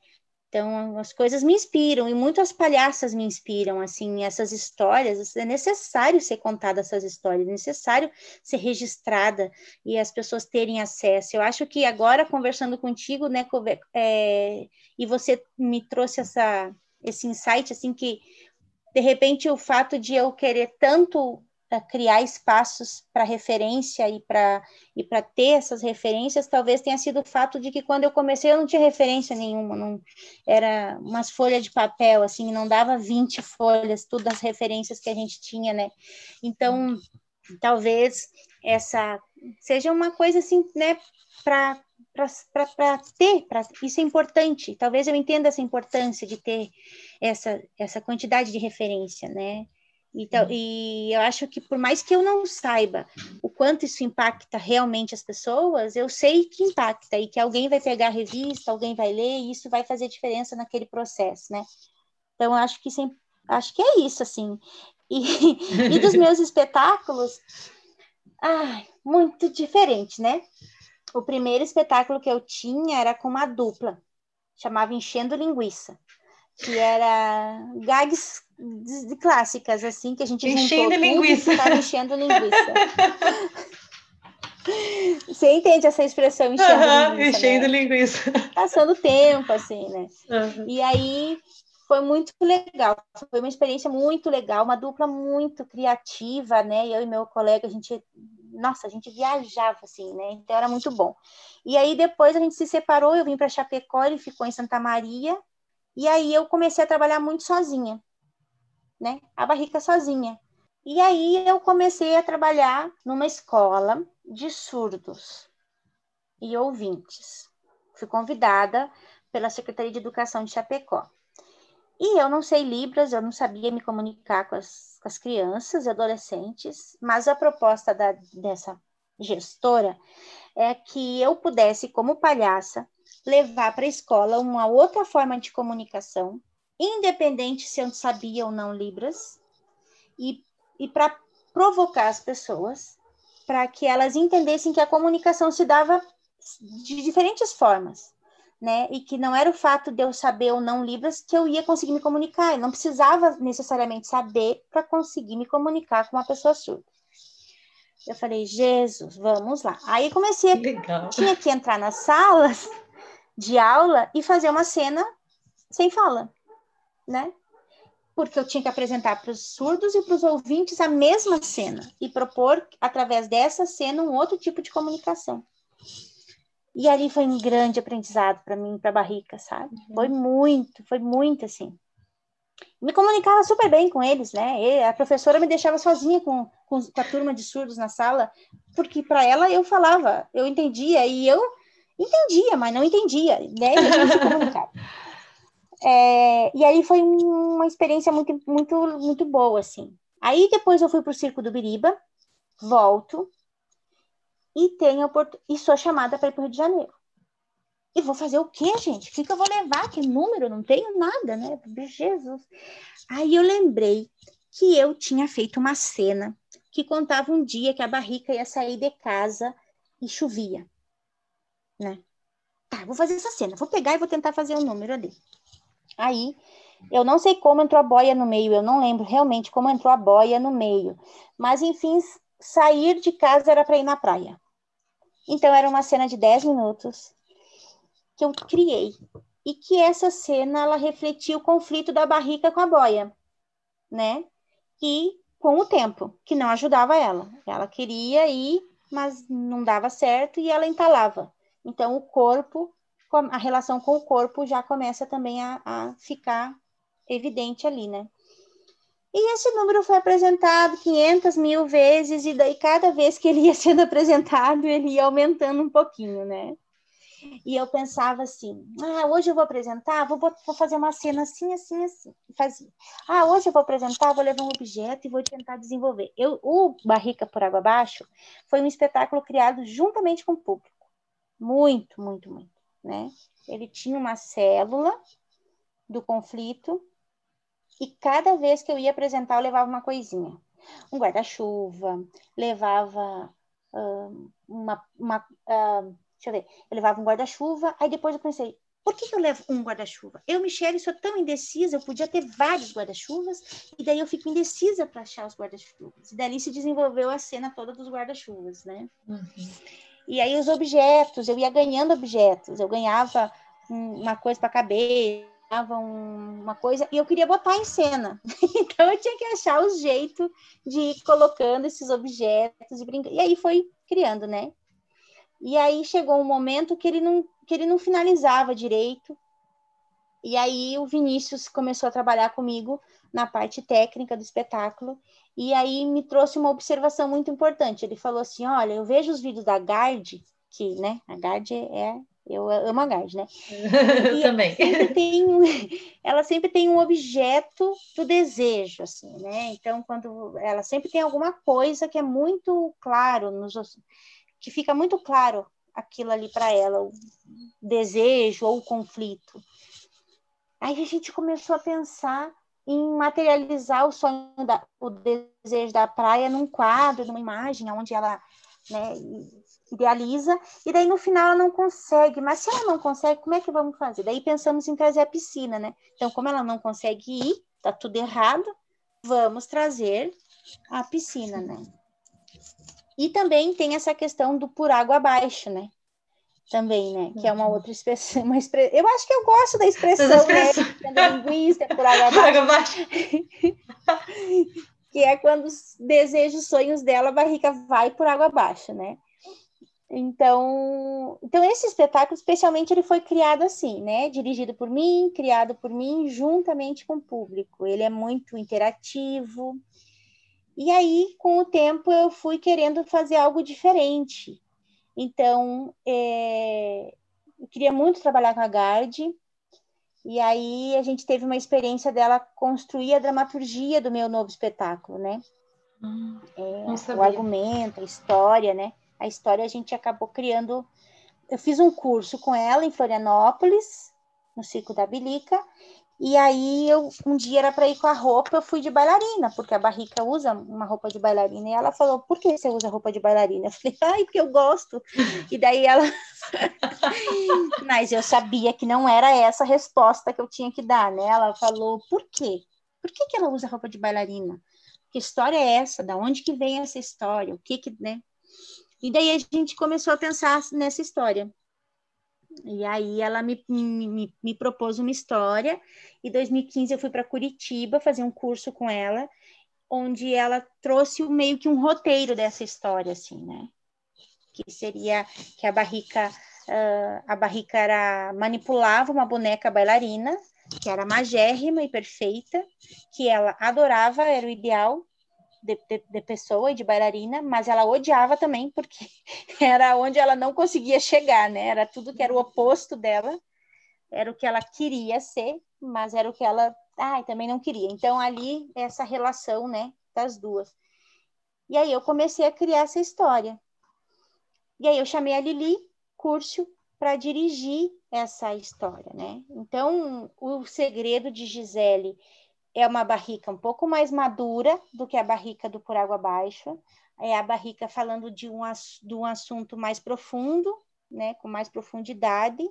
Então, as coisas me inspiram e muitas palhaças me inspiram, assim, essas histórias. É necessário ser contada essas histórias, é necessário ser registrada e as pessoas terem acesso. Eu acho que agora, conversando contigo, né, é, e você me trouxe essa, esse insight, assim, que de repente o fato de eu querer tanto criar espaços para referência e para e para ter essas referências talvez tenha sido o fato de que quando eu comecei eu não tinha referência nenhuma não era umas folhas de papel assim não dava 20 folhas todas as referências que a gente tinha né então talvez essa seja uma coisa assim né para para ter, pra, isso é importante. Talvez eu entenda essa importância de ter essa, essa quantidade de referência, né? Então, uhum. e eu acho que por mais que eu não saiba o quanto isso impacta realmente as pessoas, eu sei que impacta e que alguém vai pegar a revista, alguém vai ler e isso vai fazer diferença naquele processo, né? Então, eu acho que sempre, acho que é isso, assim. E, e dos meus espetáculos, ai, muito diferente, né? O primeiro espetáculo que eu tinha era com uma dupla, chamava Enchendo Linguiça que era gags de, de clássicas, assim, que a gente enchendo juntou linguiça. Tudo, enchendo linguiça. Você entende essa expressão enchendo uhum, linguiça? Enchendo né? linguiça. Passando tempo, assim, né? Uhum. E aí foi muito legal, foi uma experiência muito legal, uma dupla muito criativa, né? Eu e meu colega, a gente, nossa, a gente viajava assim, né? Então era muito bom. E aí depois a gente se separou, eu vim para Chapecó, ele ficou em Santa Maria, e aí eu comecei a trabalhar muito sozinha, né? A barrica sozinha. E aí eu comecei a trabalhar numa escola de surdos e ouvintes. Fui convidada pela Secretaria de Educação de Chapecó. E eu não sei Libras, eu não sabia me comunicar com as, com as crianças e adolescentes, mas a proposta da, dessa gestora é que eu pudesse, como palhaça, levar para a escola uma outra forma de comunicação, independente se eu sabia ou não Libras, e, e para provocar as pessoas, para que elas entendessem que a comunicação se dava de diferentes formas, né? E que não era o fato de eu saber ou não Libras que eu ia conseguir me comunicar, eu não precisava necessariamente saber para conseguir me comunicar com uma pessoa surda. Eu falei, Jesus, vamos lá. Aí comecei, a, tinha que entrar nas salas de aula e fazer uma cena sem fala, né? porque eu tinha que apresentar para os surdos e para os ouvintes a mesma cena e propor, através dessa cena, um outro tipo de comunicação. E ali foi um grande aprendizado para mim, para a Barrica, sabe? Uhum. Foi muito, foi muito assim. Me comunicava super bem com eles, né? E a professora me deixava sozinha com, com, com a turma de surdos na sala, porque para ela eu falava, eu entendia, e eu entendia, mas não entendia, né? E a gente se comunicava. É, e aí foi uma experiência muito, muito, muito boa, assim. Aí depois eu fui para o Circo do Biriba, volto e tenho e sou chamada para ir para o Rio de Janeiro. E vou fazer o quê, gente? O que, que eu vou levar? Que número? Não tenho nada, né? Jesus. Aí eu lembrei que eu tinha feito uma cena que contava um dia que a barrica ia sair de casa e chovia, né? Tá, vou fazer essa cena. Vou pegar e vou tentar fazer o um número ali. Aí, eu não sei como entrou a boia no meio, eu não lembro realmente como entrou a boia no meio. Mas, enfim, sair de casa era para ir na praia. Então, era uma cena de 10 minutos que eu criei. E que essa cena, ela refletia o conflito da barrica com a boia, né? E com o tempo, que não ajudava ela. Ela queria ir, mas não dava certo e ela entalava. Então, o corpo a relação com o corpo já começa também a, a ficar evidente ali, né? E esse número foi apresentado 500 mil vezes, e daí cada vez que ele ia sendo apresentado, ele ia aumentando um pouquinho, né? E eu pensava assim: ah, hoje eu vou apresentar, vou, vou fazer uma cena assim, assim, assim. Fazia. Ah, hoje eu vou apresentar, vou levar um objeto e vou tentar desenvolver. Eu, o Barrica por Água Abaixo foi um espetáculo criado juntamente com o público. Muito, muito, muito né? Ele tinha uma célula do conflito e cada vez que eu ia apresentar, eu levava uma coisinha. Um guarda-chuva, levava uh, uma. uma uh, deixa eu ver, eu levava um guarda-chuva, aí depois eu pensei, por que, que eu levo um guarda-chuva? Eu, Michelle, sou tão indecisa, eu podia ter vários guarda-chuvas, e daí eu fico indecisa para achar os guarda-chuvas. E dali se desenvolveu a cena toda dos guarda-chuvas, né? Uhum. E aí os objetos, eu ia ganhando objetos, eu ganhava uma coisa para caber, ganhava uma coisa, e eu queria botar em cena. então eu tinha que achar o jeito de ir colocando esses objetos e brincando. E aí foi criando, né? E aí chegou um momento que ele não, que ele não finalizava direito. E aí o Vinícius começou a trabalhar comigo na parte técnica do espetáculo. E aí me trouxe uma observação muito importante. Ele falou assim: olha, eu vejo os vídeos da Gard, que, né, a Gard é. Eu amo a Gard, né? eu também. Ela sempre, tem, ela sempre tem um objeto do desejo, assim, né? Então, quando ela sempre tem alguma coisa que é muito claro, nos, que fica muito claro aquilo ali para ela, o desejo ou o conflito. Aí a gente começou a pensar em materializar o sonho, da, o desejo da praia num quadro, numa imagem, onde ela né, idealiza, e daí no final ela não consegue. Mas se ela não consegue, como é que vamos fazer? Daí pensamos em trazer a piscina, né? Então, como ela não consegue ir, tá tudo errado, vamos trazer a piscina, né? E também tem essa questão do por água abaixo, né? Também, né? Que é uma uhum. outra expressão, uma expre... eu acho que eu gosto da expressão, né? linguista, por água abaixo. que é quando os desejos, sonhos dela, a barriga vai por água abaixo, né? Então, então esse espetáculo, especialmente, ele foi criado assim, né? Dirigido por mim, criado por mim, juntamente com o público. Ele é muito interativo. E aí, com o tempo, eu fui querendo fazer algo diferente. Então, é, eu queria muito trabalhar com a Gard, e aí a gente teve uma experiência dela construir a dramaturgia do meu novo espetáculo, né? Hum, é, o argumento, a história, né? A história a gente acabou criando. Eu fiz um curso com ela em Florianópolis, no Circo da Bilica, e aí eu um dia era para ir com a roupa, eu fui de bailarina, porque a Barrica usa uma roupa de bailarina. E ela falou: "Por que você usa roupa de bailarina?" Eu falei: "Ai, porque eu gosto". E daí ela Mas eu sabia que não era essa a resposta que eu tinha que dar, né? Ela falou: "Por quê? Por que que ela usa roupa de bailarina? Que história é essa? Da onde que vem essa história? O que que, né?" E daí a gente começou a pensar nessa história. E aí ela me, me, me propôs uma história, e 2015 eu fui para Curitiba fazer um curso com ela, onde ela trouxe meio que um roteiro dessa história, assim, né? Que seria que a barrica, uh, a barrica era, manipulava uma boneca bailarina, que era magérrima e perfeita, que ela adorava, era o ideal de, de, de, pessoa e de bailarina, mas ela odiava também, porque era onde ela não conseguia chegar, né? Era tudo que era o oposto dela, era o que ela queria ser, mas era o que ela ai, também não queria. Então, ali, essa relação, né, das duas. E aí eu comecei a criar essa história. E aí eu chamei a Lili Curcio para dirigir essa história, né? Então, o segredo de Gisele é uma barrica um pouco mais madura do que a barrica do Por Água Abaixo. É a barrica falando de um, de um assunto mais profundo, né, com mais profundidade,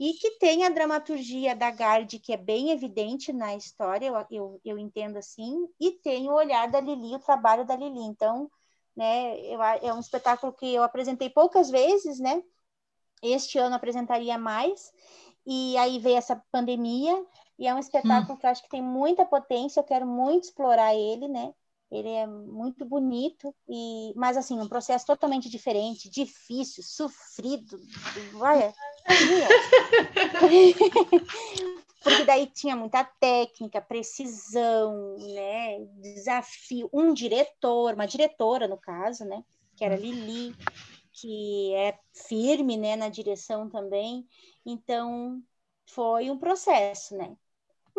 e que tem a dramaturgia da Gard, que é bem evidente na história, eu, eu, eu entendo assim, e tem o olhar da Lili, o trabalho da Lili. Então, né, eu, é um espetáculo que eu apresentei poucas vezes, né? Este ano apresentaria mais, e aí veio essa pandemia, e é um espetáculo hum. que eu acho que tem muita potência, eu quero muito explorar ele, né? Ele é muito bonito, e mas assim, um processo totalmente diferente, difícil, sofrido. Olha, porque daí tinha muita técnica, precisão, né? Desafio, um diretor, uma diretora no caso, né? Que era Lili, que é firme, né? Na direção também. Então foi um processo, né?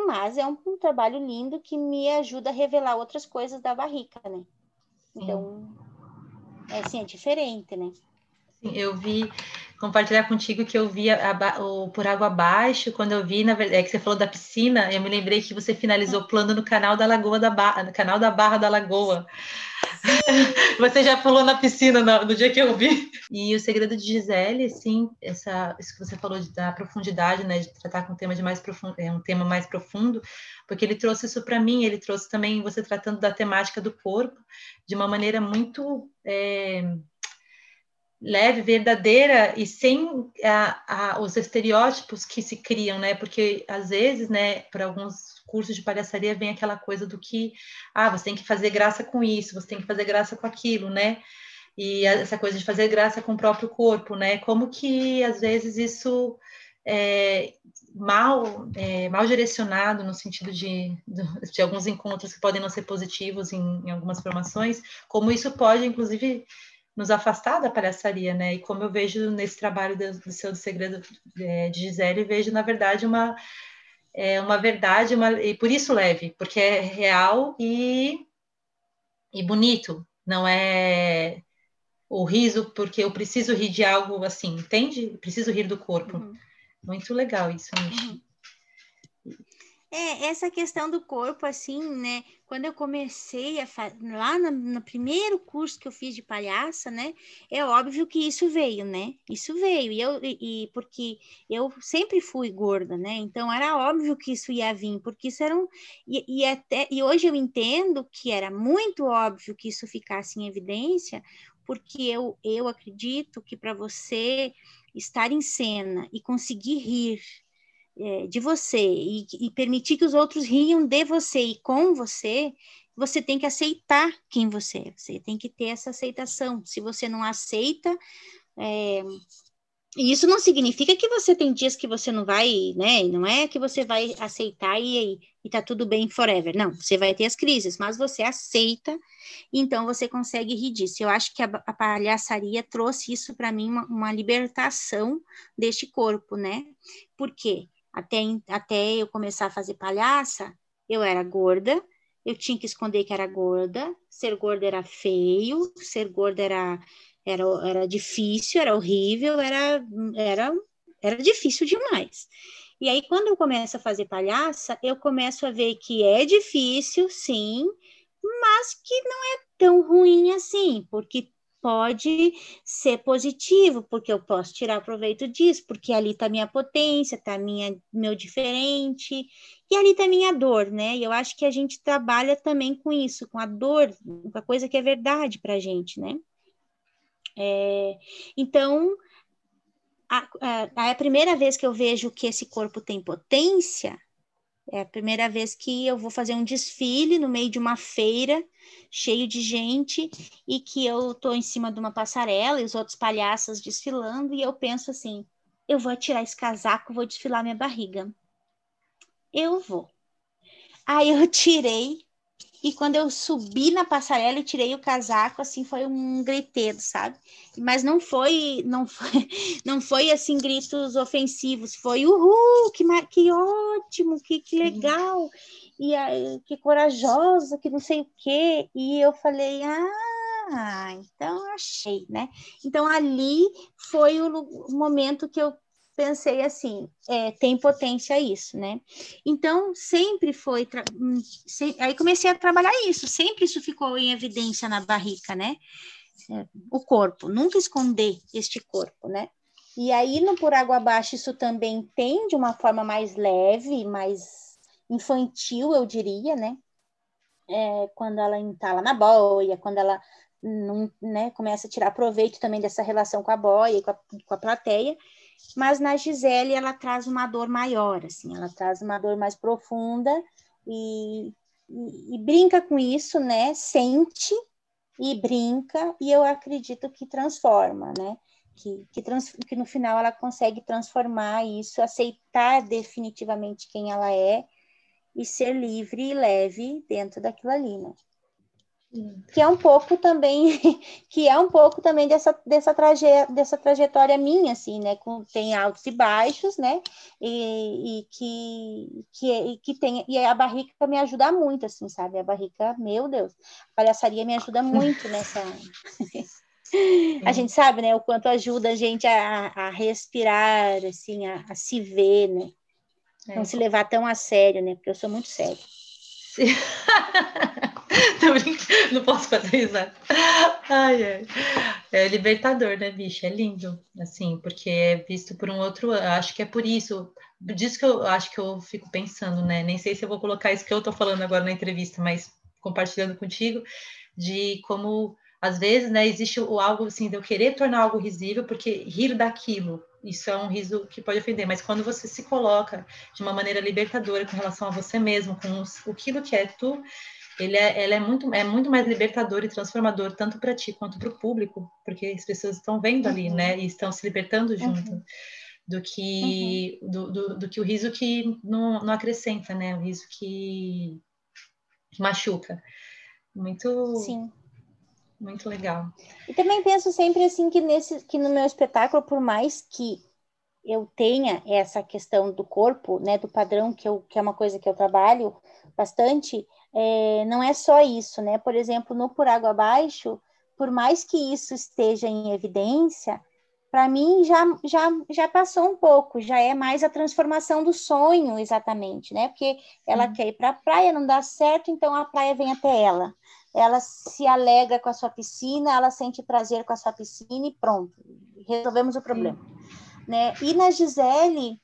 Mas é um, um, trabalho lindo que me ajuda a revelar outras coisas da barrica, né? Então, é assim, é diferente, né? Sim, eu vi compartilhar contigo que eu vi a, a, o Por Água Abaixo, quando eu vi, na verdade, é que você falou da piscina, eu me lembrei que você finalizou plano no canal da Lagoa da Barra, no canal da Barra da Lagoa. você já falou na piscina no, no, dia que eu vi. E o segredo de Gisele, sim, essa, isso que você falou de, da profundidade, né, de tratar com um tema de mais profundo, é um tema mais profundo, porque ele trouxe isso para mim, ele trouxe também você tratando da temática do corpo de uma maneira muito é, leve, verdadeira e sem a, a, os estereótipos que se criam, né? Porque às vezes, né, para alguns cursos de palhaçaria vem aquela coisa do que, ah, você tem que fazer graça com isso, você tem que fazer graça com aquilo, né? E essa coisa de fazer graça com o próprio corpo, né? Como que às vezes isso é mal, é, mal direcionado no sentido de, de, alguns encontros que podem não ser positivos em, em algumas formações, como isso pode, inclusive, nos afastar da palhaçaria, né? E como eu vejo nesse trabalho do, do seu do segredo é, de Gisele, vejo na verdade uma é, uma verdade, uma, e por isso leve, porque é real e e bonito, não é o riso porque eu preciso rir de algo assim, entende? Preciso rir do corpo. Uhum. Muito legal isso, Michi. Uhum. É, essa questão do corpo, assim, né? Quando eu comecei a lá no, no, primeiro curso que eu fiz de palhaça, né? É óbvio que isso veio, né? Isso veio, e, eu, e, e porque eu sempre fui gorda, né? Então era óbvio que isso ia vir, porque isso era um. E, e, até, e hoje eu entendo que era muito óbvio que isso ficasse em evidência, porque eu, eu acredito que para você estar em cena e conseguir rir é, de você e, e permitir que os outros riam de você e com você, você tem que aceitar quem você é, você tem que ter essa aceitação. Se você não aceita, é, e isso não significa que você tem dias que você não vai, né? Não é que você vai aceitar e, e tá tudo bem forever. Não, você vai ter as crises, mas você aceita, então você consegue rir disso. Eu acho que a, a palhaçaria trouxe isso para mim, uma, uma libertação deste corpo, né? Por quê? Até, até eu começar a fazer palhaça, eu era gorda, eu tinha que esconder que era gorda, ser gorda era feio, ser gorda era, era, era difícil, era horrível, era, era, era difícil demais. E aí, quando eu começo a fazer palhaça, eu começo a ver que é difícil, sim, mas que não é tão ruim assim, porque pode ser positivo, porque eu posso tirar proveito disso, porque ali está minha potência, está minha meu diferente, e ali está minha dor, né? E eu acho que a gente trabalha também com isso, com a dor, com a coisa que é verdade para a gente, né? É, então, a, a, a primeira vez que eu vejo que esse corpo tem potência, é a primeira vez que eu vou fazer um desfile no meio de uma feira cheio de gente e que eu tô em cima de uma passarela e os outros palhaços desfilando e eu penso assim, eu vou tirar esse casaco, vou desfilar minha barriga. Eu vou. Aí eu tirei e quando eu subi na passarela e tirei o casaco, assim, foi um gritedo, sabe? Mas não foi, não foi, não foi assim gritos ofensivos, foi uhul, que, que ótimo, que, que legal, e aí, que corajosa, que não sei o quê. E eu falei, ah, então achei, né? Então ali foi o momento que eu pensei assim, é, tem potência isso, né? Então, sempre foi. Hum, se... Aí comecei a trabalhar isso, sempre isso ficou em evidência na barriga, né? É, o corpo, nunca esconder este corpo, né? E aí, no Por Água Abaixo, isso também tem de uma forma mais leve, mais infantil, eu diria, né? É, quando ela entala na boia, quando ela não, né, começa a tirar proveito também dessa relação com a boia e com a, com a plateia mas na Gisele ela traz uma dor maior, assim, ela traz uma dor mais profunda e, e, e brinca com isso, né? Sente e brinca, e eu acredito que transforma, né? Que, que, trans, que no final ela consegue transformar isso, aceitar definitivamente quem ela é e ser livre e leve dentro daquilo ali, né? Que é um pouco também que é um pouco também dessa dessa, traje, dessa trajetória minha assim né? Com tem altos e baixos né? E, e que que que tem e a barriga me ajuda muito assim sabe? A barriga meu Deus a palhaçaria me ajuda muito nessa a gente sabe né? O quanto ajuda a gente a, a respirar assim a, a se ver né? Não é. se levar tão a sério né? Porque eu sou muito não posso fazer isso. Ai, ai. É libertador, né, bicho? É lindo, assim, porque é visto por um outro. Acho que é por isso. Disso que eu acho que eu fico pensando, né? Nem sei se eu vou colocar isso que eu tô falando agora na entrevista, mas compartilhando contigo, de como às vezes, né, existe o algo assim de eu querer tornar algo risível, porque rir daquilo, isso é um riso que pode ofender, mas quando você se coloca de uma maneira libertadora com relação a você mesmo, com os, aquilo que é tu, ele é, ele é, muito, é muito mais libertador e transformador, tanto para ti quanto para o público, porque as pessoas estão vendo ali, uhum. né, e estão se libertando junto, uhum. do, que, uhum. do, do, do, que o riso que não, não acrescenta, né, o riso que, que machuca. Muito. Sim. Muito legal. E também penso sempre assim que nesse que no meu espetáculo, por mais que eu tenha essa questão do corpo, né, do padrão que eu que é uma coisa que eu trabalho bastante, é, não é só isso, né? Por exemplo, no Por Água Abaixo, por mais que isso esteja em evidência, para mim já, já, já passou um pouco, já é mais a transformação do sonho, exatamente, né? Porque ela quer ir para a praia, não dá certo, então a praia vem até ela ela se alegra com a sua piscina, ela sente prazer com a sua piscina e pronto, resolvemos o problema. Né? E na Gisele,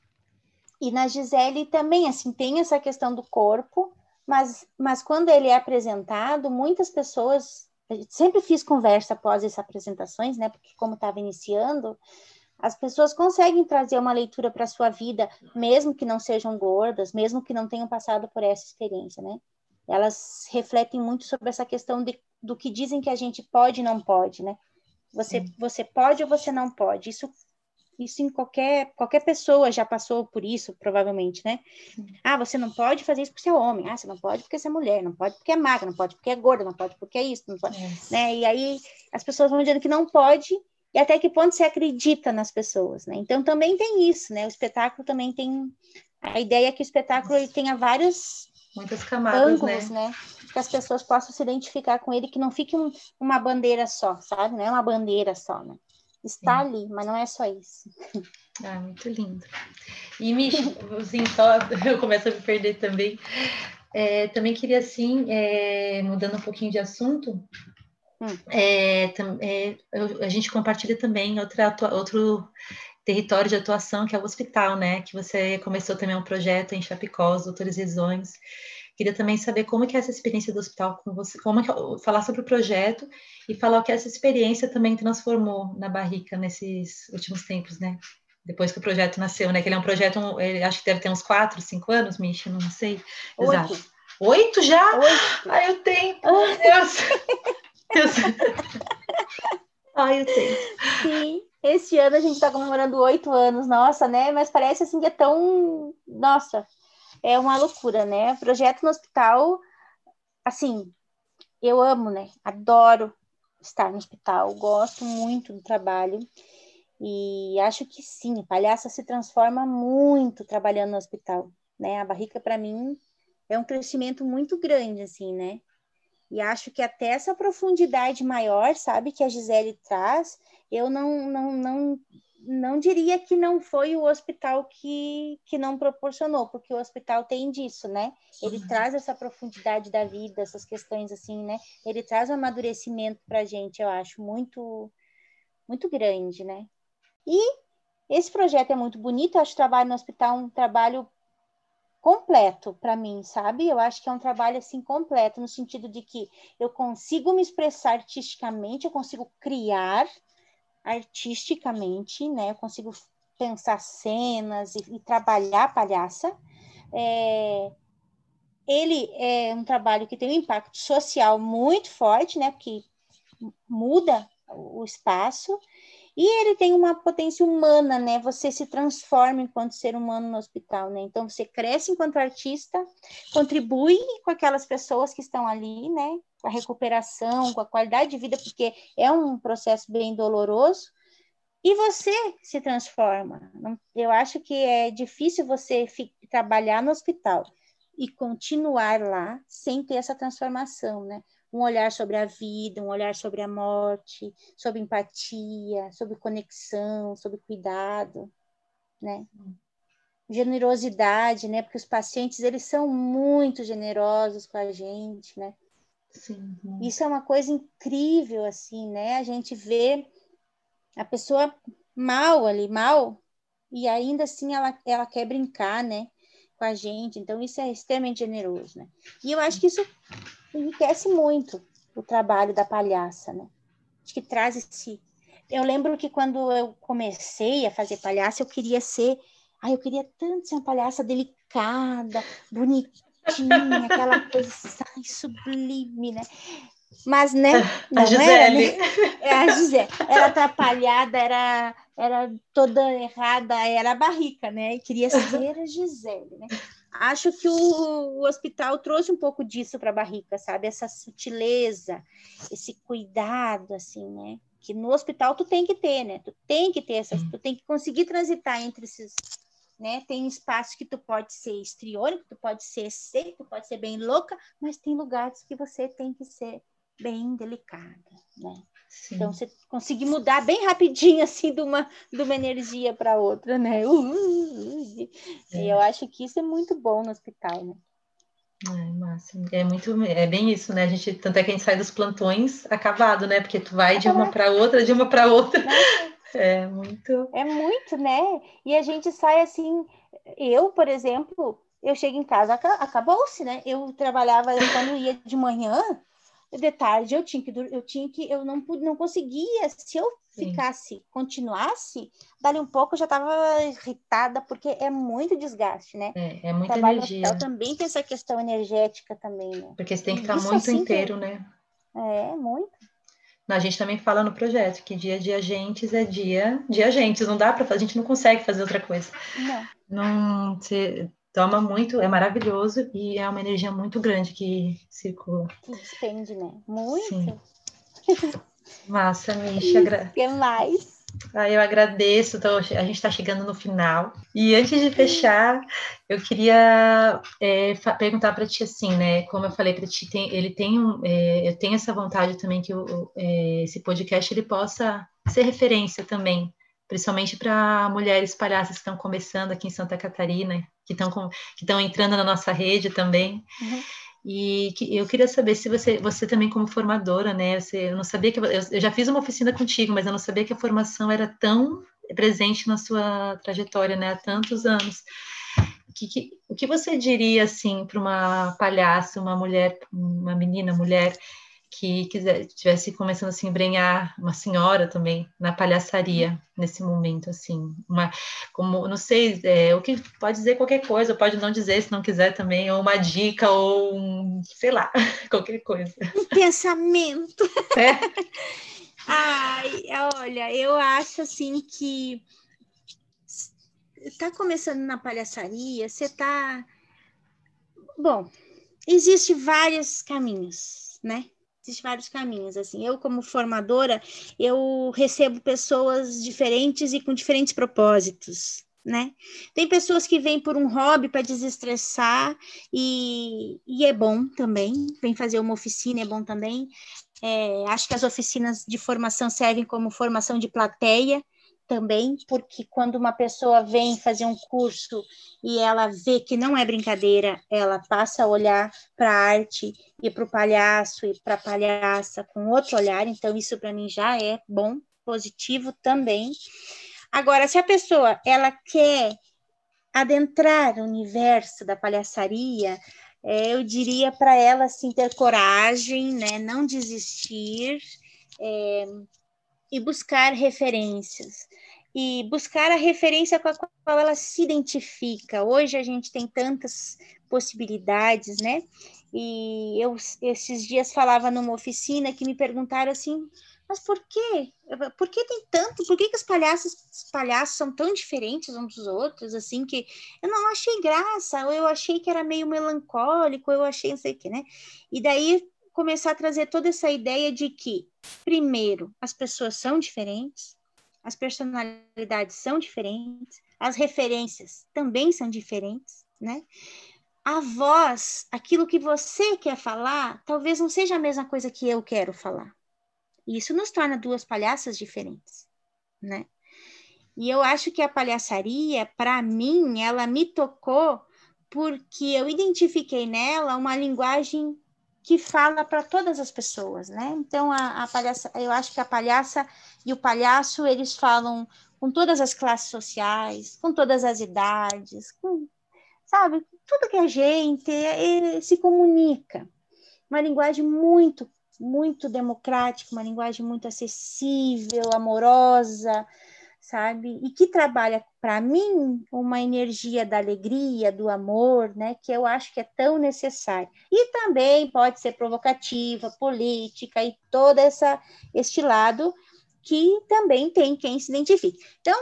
e na Gisele também, assim, tem essa questão do corpo, mas, mas quando ele é apresentado, muitas pessoas, sempre fiz conversa após essas apresentações, né, porque como estava iniciando, as pessoas conseguem trazer uma leitura para a sua vida, mesmo que não sejam gordas, mesmo que não tenham passado por essa experiência, né? Elas refletem muito sobre essa questão de, do que dizem que a gente pode e não pode, né? Você, você pode ou você não pode. Isso, isso em qualquer, qualquer pessoa já passou por isso, provavelmente, né? Sim. Ah, você não pode fazer isso porque você é homem. Ah, você não pode porque você é mulher. Não pode porque é magra. Não pode porque é gorda. Não pode porque é isso. Não pode, né? E aí as pessoas vão dizendo que não pode e até que ponto você acredita nas pessoas, né? Então também tem isso, né? O espetáculo também tem a ideia é que o espetáculo ele tenha vários muitas camadas, né? ângulos, né? né? Que as pessoas possam se identificar com ele, que não fique um, uma bandeira só, sabe? Não é uma bandeira só, né? Está Sim. ali, mas não é só isso. Ah, muito lindo. E, Michi, assim, só eu começo a me perder também. É, também queria, assim, é, mudando um pouquinho de assunto, hum. é, é a gente compartilha também outra, outro território de atuação, que é o hospital, né? Que você começou também um projeto em Chapecó, Doutores Visões. Queria também saber como que é essa experiência do hospital com você, como que, falar sobre o projeto e falar o que essa experiência também transformou na Barrica nesses últimos tempos, né? depois que o projeto nasceu, né? Que ele é um projeto, ele, acho que deve ter uns quatro, cinco anos, Misha, não sei. Oito. Exato. Oito já? Oito. Ai, o tempo, meu Deus. Deus. Ai, o tempo. Sim, esse ano a gente está comemorando oito anos, nossa, né? Mas parece assim que é tão. Nossa, é uma loucura, né? Projeto no hospital, assim, eu amo, né? Adoro estar no hospital, gosto muito do trabalho. E acho que sim, palhaça se transforma muito trabalhando no hospital, né? A barrica para mim é um crescimento muito grande assim, né? E acho que até essa profundidade maior, sabe, que a Gisele traz, eu não não não não diria que não foi o hospital que, que não proporcionou, porque o hospital tem disso, né? Ele uhum. traz essa profundidade da vida, essas questões assim, né? Ele traz um amadurecimento para a gente, eu acho, muito, muito grande, né? E esse projeto é muito bonito, eu acho o trabalho no hospital um trabalho completo para mim, sabe? Eu acho que é um trabalho assim completo no sentido de que eu consigo me expressar artisticamente, eu consigo criar artisticamente, né? Eu consigo pensar cenas e, e trabalhar a palhaça. É, ele é um trabalho que tem um impacto social muito forte, né? Porque muda o espaço e ele tem uma potência humana, né? Você se transforma enquanto ser humano no hospital, né? Então você cresce enquanto artista, contribui com aquelas pessoas que estão ali, né? Com a recuperação, com a qualidade de vida, porque é um processo bem doloroso. E você se transforma. Eu acho que é difícil você trabalhar no hospital e continuar lá sem ter essa transformação, né? Um olhar sobre a vida, um olhar sobre a morte, sobre empatia, sobre conexão, sobre cuidado, né? Generosidade, né? Porque os pacientes, eles são muito generosos com a gente, né? Sim. Isso é uma coisa incrível, assim, né? A gente vê a pessoa mal ali, mal, e ainda assim ela, ela quer brincar, né? Com a gente. Então, isso é extremamente generoso, né? E eu acho que isso enriquece muito o trabalho da palhaça, né? Acho que traz esse. Eu lembro que quando eu comecei a fazer palhaça, eu queria ser. Ai, eu queria tanto ser uma palhaça delicada, bonitinha, aquela coisa ai, sublime, né? Mas, né? Não a Gisele. Era, né? É a Gisele. Era atrapalhada, era, era toda errada, era a barrica, né? E queria ser a Gisele, né? Acho que o, o, hospital trouxe um pouco disso para a barrica, sabe? Essa sutileza, esse cuidado, assim, né? Que no hospital tu tem que ter, né? Tu tem que ter essas, tu tem que conseguir transitar entre esses, né? Tem espaços que tu pode ser estriônico, tu pode ser seco, tu pode ser bem louca, mas tem lugares que você tem que ser bem delicada, né? Sim. Então, você conseguir mudar bem rapidinho, assim, de uma, de uma energia para outra, né? Uh, uh, uh. É. E eu acho que isso é muito bom no hospital, né? É, massa. É muito, é bem isso, né? A gente, tanto é que a gente sai dos plantões acabado, né? Porque tu vai de uma para outra, de uma para outra. É muito. É muito, né? E a gente sai assim. Eu, por exemplo, eu chego em casa, acabou-se, né? Eu trabalhava quando ia de manhã, de tarde eu tinha que eu tinha que eu não pude não conseguia. Se eu Sim. ficasse continuasse dali um pouco eu já estava irritada porque é muito desgaste né? É, é muita Trabalho energia. também tem essa questão energética também né? Porque você tem que estar muito assim inteiro que... né? É muito. A gente também fala no projeto que dia de agentes é dia de agentes não dá para a gente não consegue fazer outra coisa. Não. Não você toma muito, é maravilhoso e é uma energia muito grande que circula. Que despende, né? Muito. Sim. Massa, Misha. O que mais? Ah, eu agradeço, tô, a gente está chegando no final. E antes de fechar, eu queria é, perguntar para ti assim, né? Como eu falei para ti, tem, ele tem um, é, eu tenho essa vontade também que o, é, esse podcast ele possa ser referência também principalmente para mulheres palhaças que estão começando aqui em Santa Catarina, que estão que estão entrando na nossa rede também. Uhum. E que, eu queria saber se você, você também como formadora, né? Você, eu não sabia que eu, eu já fiz uma oficina contigo, mas eu não sabia que a formação era tão presente na sua trajetória, né? Há tantos anos. Que, que, o que você diria assim para uma palhaça, uma mulher, uma menina, mulher que quiser, estivesse começando a se embrenhar, uma senhora também, na palhaçaria, nesse momento, assim, uma, como, não sei, é, o que pode dizer qualquer coisa, pode não dizer se não quiser também, ou uma dica, ou um, sei lá, qualquer coisa. Um pensamento. É. Ai, olha, eu acho assim que tá começando na palhaçaria, você tá. Bom, existe vários caminhos, né? Existem vários caminhos, assim. Eu, como formadora, eu recebo pessoas diferentes e com diferentes propósitos, né? Tem pessoas que vêm por um hobby para desestressar e, e é bom também. Vem fazer uma oficina, é bom também. É, acho que as oficinas de formação servem como formação de plateia, também, porque quando uma pessoa vem fazer um curso e ela vê que não é brincadeira, ela passa a olhar para a arte e para o palhaço e para a palhaça com outro olhar, então isso para mim já é bom, positivo também. Agora, se a pessoa ela quer adentrar o universo da palhaçaria, é, eu diria para ela assim ter coragem, né, não desistir. É, e buscar referências. E buscar a referência com a qual ela se identifica. Hoje a gente tem tantas possibilidades, né? E eu esses dias falava numa oficina que me perguntaram assim, mas por quê? Por que tem tanto? Por que, que os palhaços, os palhaços são tão diferentes uns dos outros, assim, que eu não achei graça, ou eu achei que era meio melancólico, ou eu achei não sei o que, né? E daí começar a trazer toda essa ideia de que, primeiro, as pessoas são diferentes, as personalidades são diferentes, as referências também são diferentes, né? A voz, aquilo que você quer falar, talvez não seja a mesma coisa que eu quero falar. E isso nos torna duas palhaças diferentes, né? E eu acho que a palhaçaria, para mim, ela me tocou porque eu identifiquei nela uma linguagem que fala para todas as pessoas, né? Então a, a palhaça, eu acho que a palhaça e o palhaço eles falam com todas as classes sociais, com todas as idades, com sabe tudo que a gente é, se comunica, uma linguagem muito muito democrática, uma linguagem muito acessível, amorosa, sabe? E que trabalha para mim uma energia da alegria, do amor, né? Que eu acho que é tão necessário. E também pode ser provocativa, política e todo essa este lado que também tem quem se identifique. Então,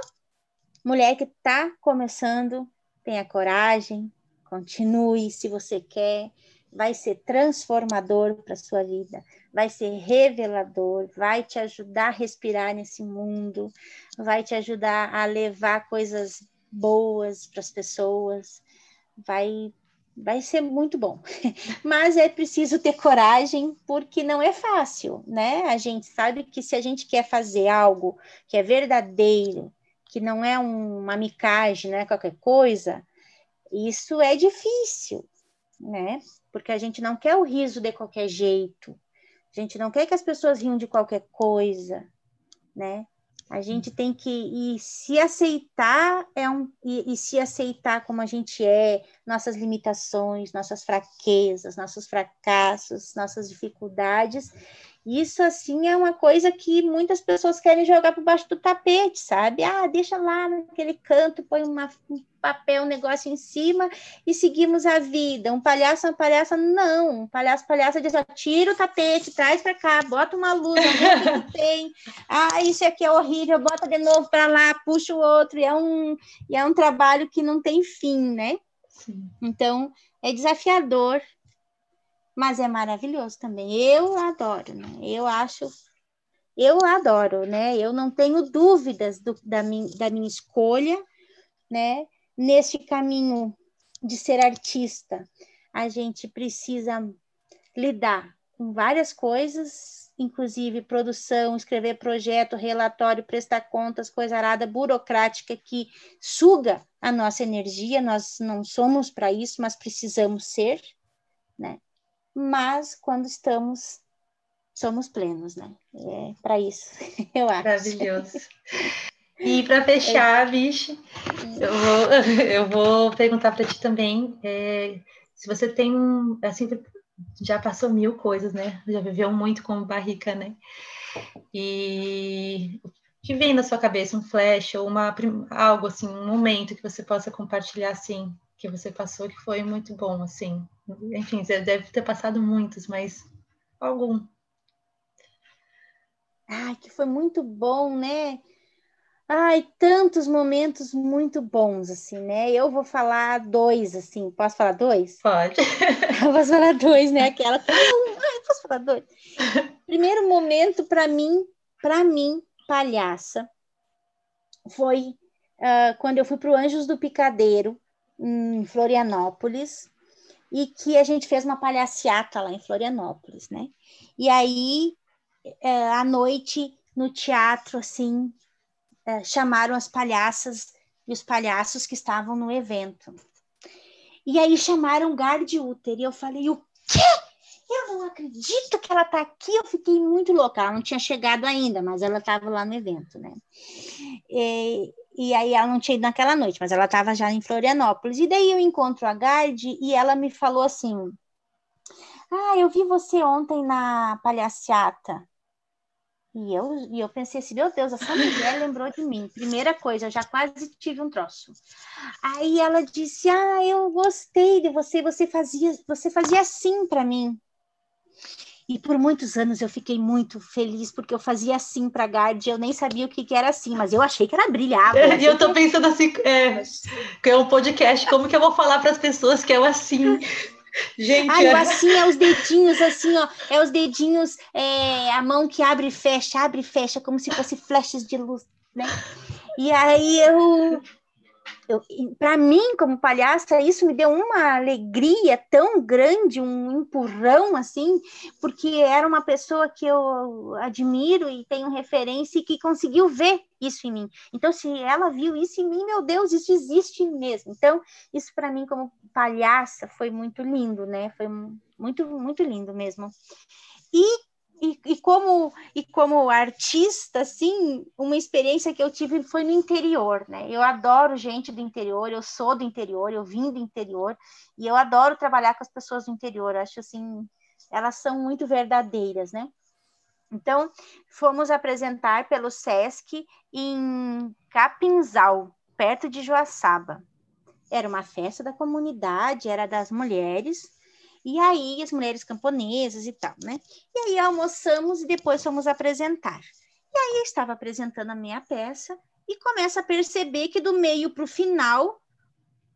mulher que está começando, tenha coragem, continue se você quer, vai ser transformador para sua vida, vai ser revelador, vai te ajudar a respirar nesse mundo, vai te ajudar a levar coisas boas para as pessoas, vai vai ser muito bom. Mas é preciso ter coragem, porque não é fácil, né? A gente sabe que se a gente quer fazer algo que é verdadeiro, que não é uma micagem, não é qualquer coisa, isso é difícil, né? Porque a gente não quer o riso de qualquer jeito. A gente não quer que as pessoas riam de qualquer coisa, né? A gente tem que e se aceitar é um e, e, se aceitar como a gente é, nossas limitações, nossas fraquezas, nossos fracassos, nossas dificuldades isso, assim, é uma coisa que muitas pessoas querem jogar por baixo do tapete, sabe? Ah, deixa lá naquele canto, põe uma, um papel, um negócio em cima e seguimos a vida. Um palhaço, uma palhaça, não. Um palhaço, palhaça diz, ó, tira o tapete, traz para cá, bota uma luz, que tem. Ah, isso aqui é horrível, bota de novo para lá, puxa o outro. E é, um, e é um trabalho que não tem fim, né? Então, é desafiador, mas é maravilhoso também. Eu adoro, né? Eu acho, eu adoro, né? Eu não tenho dúvidas do, da, minha, da minha escolha, né? Neste caminho de ser artista, a gente precisa lidar com várias coisas, inclusive produção, escrever projeto, relatório, prestar contas, coisa arada, burocrática que suga a nossa energia. Nós não somos para isso, mas precisamos ser, né? mas quando estamos, somos plenos, né? É para isso, eu acho. Maravilhoso. E para fechar, é. Vixe, eu vou, eu vou perguntar para ti também é, se você tem, assim, já passou mil coisas, né? Já viveu muito como barrica, né? E o que vem na sua cabeça, um flash ou uma, algo assim, um momento que você possa compartilhar assim, que você passou que foi muito bom, assim. Enfim, você deve ter passado muitos, mas algum. Ai, que foi muito bom, né? Ai, tantos momentos muito bons, assim, né? Eu vou falar dois, assim. Posso falar dois? Pode. Eu posso falar dois, né? Aquela. Ai, posso falar dois? Primeiro momento, para mim, para mim, palhaça, foi uh, quando eu fui para o Anjos do Picadeiro, em Florianópolis, e que a gente fez uma palhaciata lá em Florianópolis, né? E aí, uh, à noite, no teatro, assim, uh, chamaram as palhaças e os palhaços que estavam no evento. E aí chamaram Gard Uter, e eu falei, o quê? Eu não acredito que ela está aqui. Eu fiquei muito louca. Ela não tinha chegado ainda, mas ela estava lá no evento, né? E, e aí ela não tinha ido naquela noite, mas ela estava já em Florianópolis. E daí eu encontro a Gard e ela me falou assim: Ah, eu vi você ontem na palhaciata. E eu, e eu pensei assim, meu Deus, essa mulher lembrou de mim. Primeira coisa, eu já quase tive um troço. Aí ela disse: Ah, eu gostei de você, você fazia, você fazia assim para mim. E por muitos anos eu fiquei muito feliz, porque eu fazia assim para Gard, eu nem sabia o que, que era assim, mas eu achei que era brilhava. E eu, eu tô que... pensando assim, é, que é um podcast, como que eu vou falar para as pessoas que é o assim? Gente, Ai, é... assim é os dedinhos, assim, ó, é os dedinhos, é, a mão que abre e fecha, abre e fecha, como se fosse flashes de luz, né? E aí eu para mim, como palhaça, isso me deu uma alegria tão grande, um empurrão, assim, porque era uma pessoa que eu admiro e tenho referência e que conseguiu ver isso em mim. Então, se ela viu isso em mim, meu Deus, isso existe mesmo. Então, isso para mim, como palhaça, foi muito lindo, né? Foi muito, muito lindo mesmo. E e, e, como e como artista, assim, uma experiência que eu tive foi no interior, né? Eu adoro gente do interior, eu sou do interior, eu vim do interior e eu adoro trabalhar com as pessoas do interior. Acho assim, elas são muito verdadeiras, né? Então, fomos apresentar pelo SESC em Capinzal, perto de Joaçaba. Era uma festa da comunidade, era das mulheres, e aí, as mulheres camponesas e tal, né? E aí almoçamos e depois fomos apresentar. E aí eu estava apresentando a minha peça e começa a perceber que do meio para o final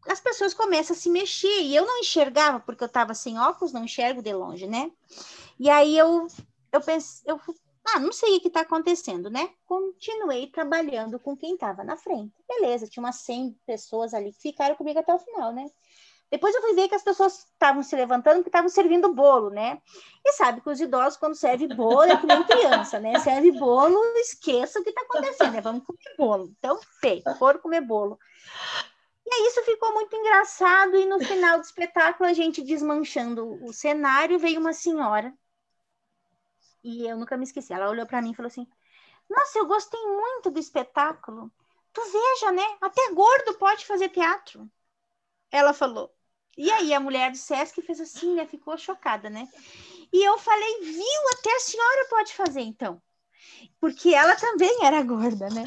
as pessoas começam a se mexer e eu não enxergava porque eu estava sem óculos, não enxergo de longe, né? E aí eu eu pensei, eu ah, não sei o que está acontecendo, né? Continuei trabalhando com quem estava na frente. Beleza, tinha umas 100 pessoas ali que ficaram comigo até o final, né? Depois eu fui ver que as pessoas estavam se levantando porque estavam servindo bolo, né? E sabe que os idosos, quando serve bolo, é que nem criança, né? Serve bolo, esqueça o que está acontecendo, né? Vamos comer bolo. Então, feito, foram comer bolo. E aí isso ficou muito engraçado, e no final do espetáculo, a gente desmanchando o cenário, veio uma senhora, e eu nunca me esqueci, ela olhou para mim e falou assim, nossa, eu gostei muito do espetáculo. Tu veja, né? Até gordo pode fazer teatro. Ela falou. E aí a mulher do Sesc fez assim, né? Ficou chocada, né? E eu falei, viu? Até a senhora pode fazer, então. Porque ela também era gorda, né?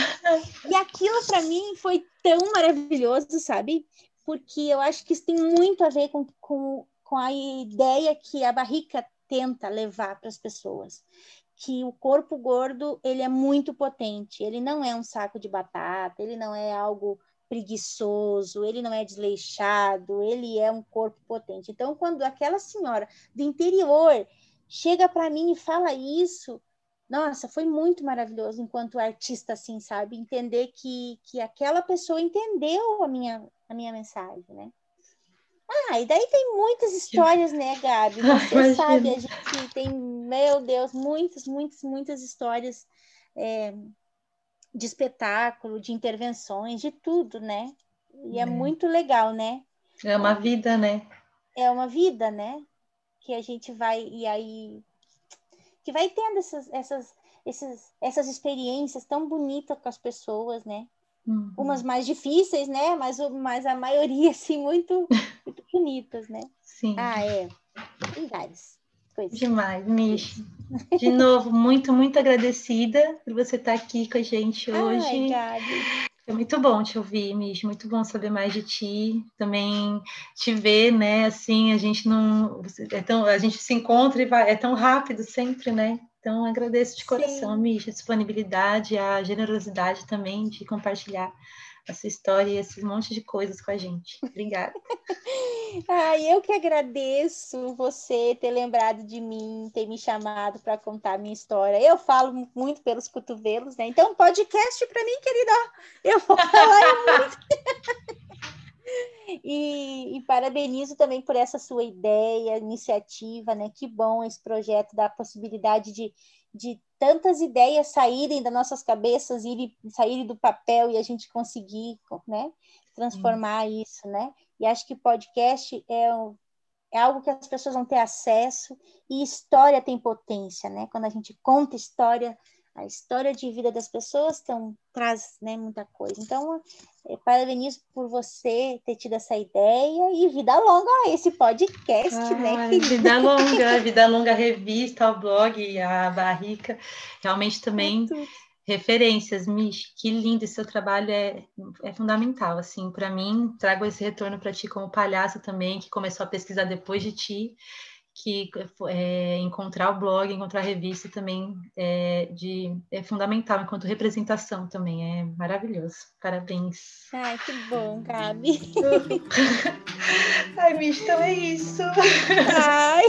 E aquilo para mim foi tão maravilhoso, sabe? Porque eu acho que isso tem muito a ver com, com, com a ideia que a barrica tenta levar para as pessoas. Que o corpo gordo, ele é muito potente. Ele não é um saco de batata, ele não é algo preguiçoso, ele não é desleixado, ele é um corpo potente. Então, quando aquela senhora do interior chega para mim e fala isso, nossa, foi muito maravilhoso enquanto artista, assim, sabe? Entender que, que aquela pessoa entendeu a minha, a minha mensagem, né? Ah, e daí tem muitas histórias, né, Gabi? Você sabe, a gente tem, meu Deus, muitas, muitas, muitas histórias é, de espetáculo, de intervenções, de tudo, né? E é, é muito legal, né? É uma vida, né? É uma vida, né? Que a gente vai e aí que vai tendo essas essas esses, essas experiências tão bonitas com as pessoas, né? Uhum. Umas mais difíceis, né? Mas, mas a maioria, assim, muito, muito bonitas, né? Sim. Ah, é. Tem coisas. Demais, Mish. De novo, muito, muito agradecida por você estar aqui com a gente hoje. Ai, Gabi. É muito bom te ouvir, Mish, muito bom saber mais de ti, também te ver, né? Assim, a gente não, é tão, a gente se encontra e vai, é tão rápido sempre, né? Então agradeço de coração, Sim. Mish, a disponibilidade, a generosidade também de compartilhar essa história e esse monte de coisas com a gente. Obrigada. Ai, eu que agradeço você ter lembrado de mim, ter me chamado para contar a minha história. Eu falo muito pelos cotovelos, né? Então, podcast para mim, querida, eu vou falar muito. E, e, parabenizo também por essa sua ideia, iniciativa, né? Que bom esse projeto dá a possibilidade de, de tantas ideias saírem das nossas cabeças, irem, saírem do papel e a gente conseguir, né? Transformar hum. isso, né? E acho que podcast é, é algo que as pessoas vão ter acesso e história tem potência, né? Quando a gente conta história, a história de vida das pessoas então, traz né, muita coisa. Então, eu parabenizo por você ter tido essa ideia e vida longa a esse podcast, né, né? Vida longa, vida longa revista, o blog, a Barrica. Realmente também referências, Mish, que lindo esse seu trabalho é, é fundamental, assim, para mim, trago esse retorno para ti como palhaço também, que começou a pesquisar depois de ti, que é, encontrar o blog, encontrar a revista também é, de, é fundamental enquanto representação também, é maravilhoso. Parabéns. Ai, que bom, Gabi. Ai, Mish, então é isso. Ai,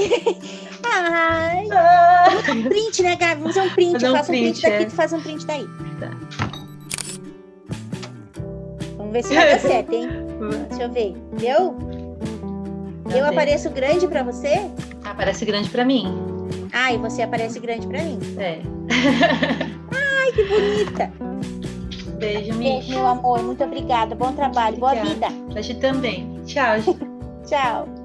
ai. Ah. Um print, né, Gabi? Vamos fazer um print. Eu faço um print, daqui, é. tu faz um print daí. Tá. Vamos ver se vai dar certo, hein? Deixa eu ver. Deu? Eu apareço grande para você? Aparece grande para mim. Ah, e você aparece grande para mim. É. Ai, que bonita. Beijo, Mish. Beijo, meu amor. Muito obrigada. Bom trabalho. Obrigada. Boa vida. Pra ti também. Tchau. Tchau.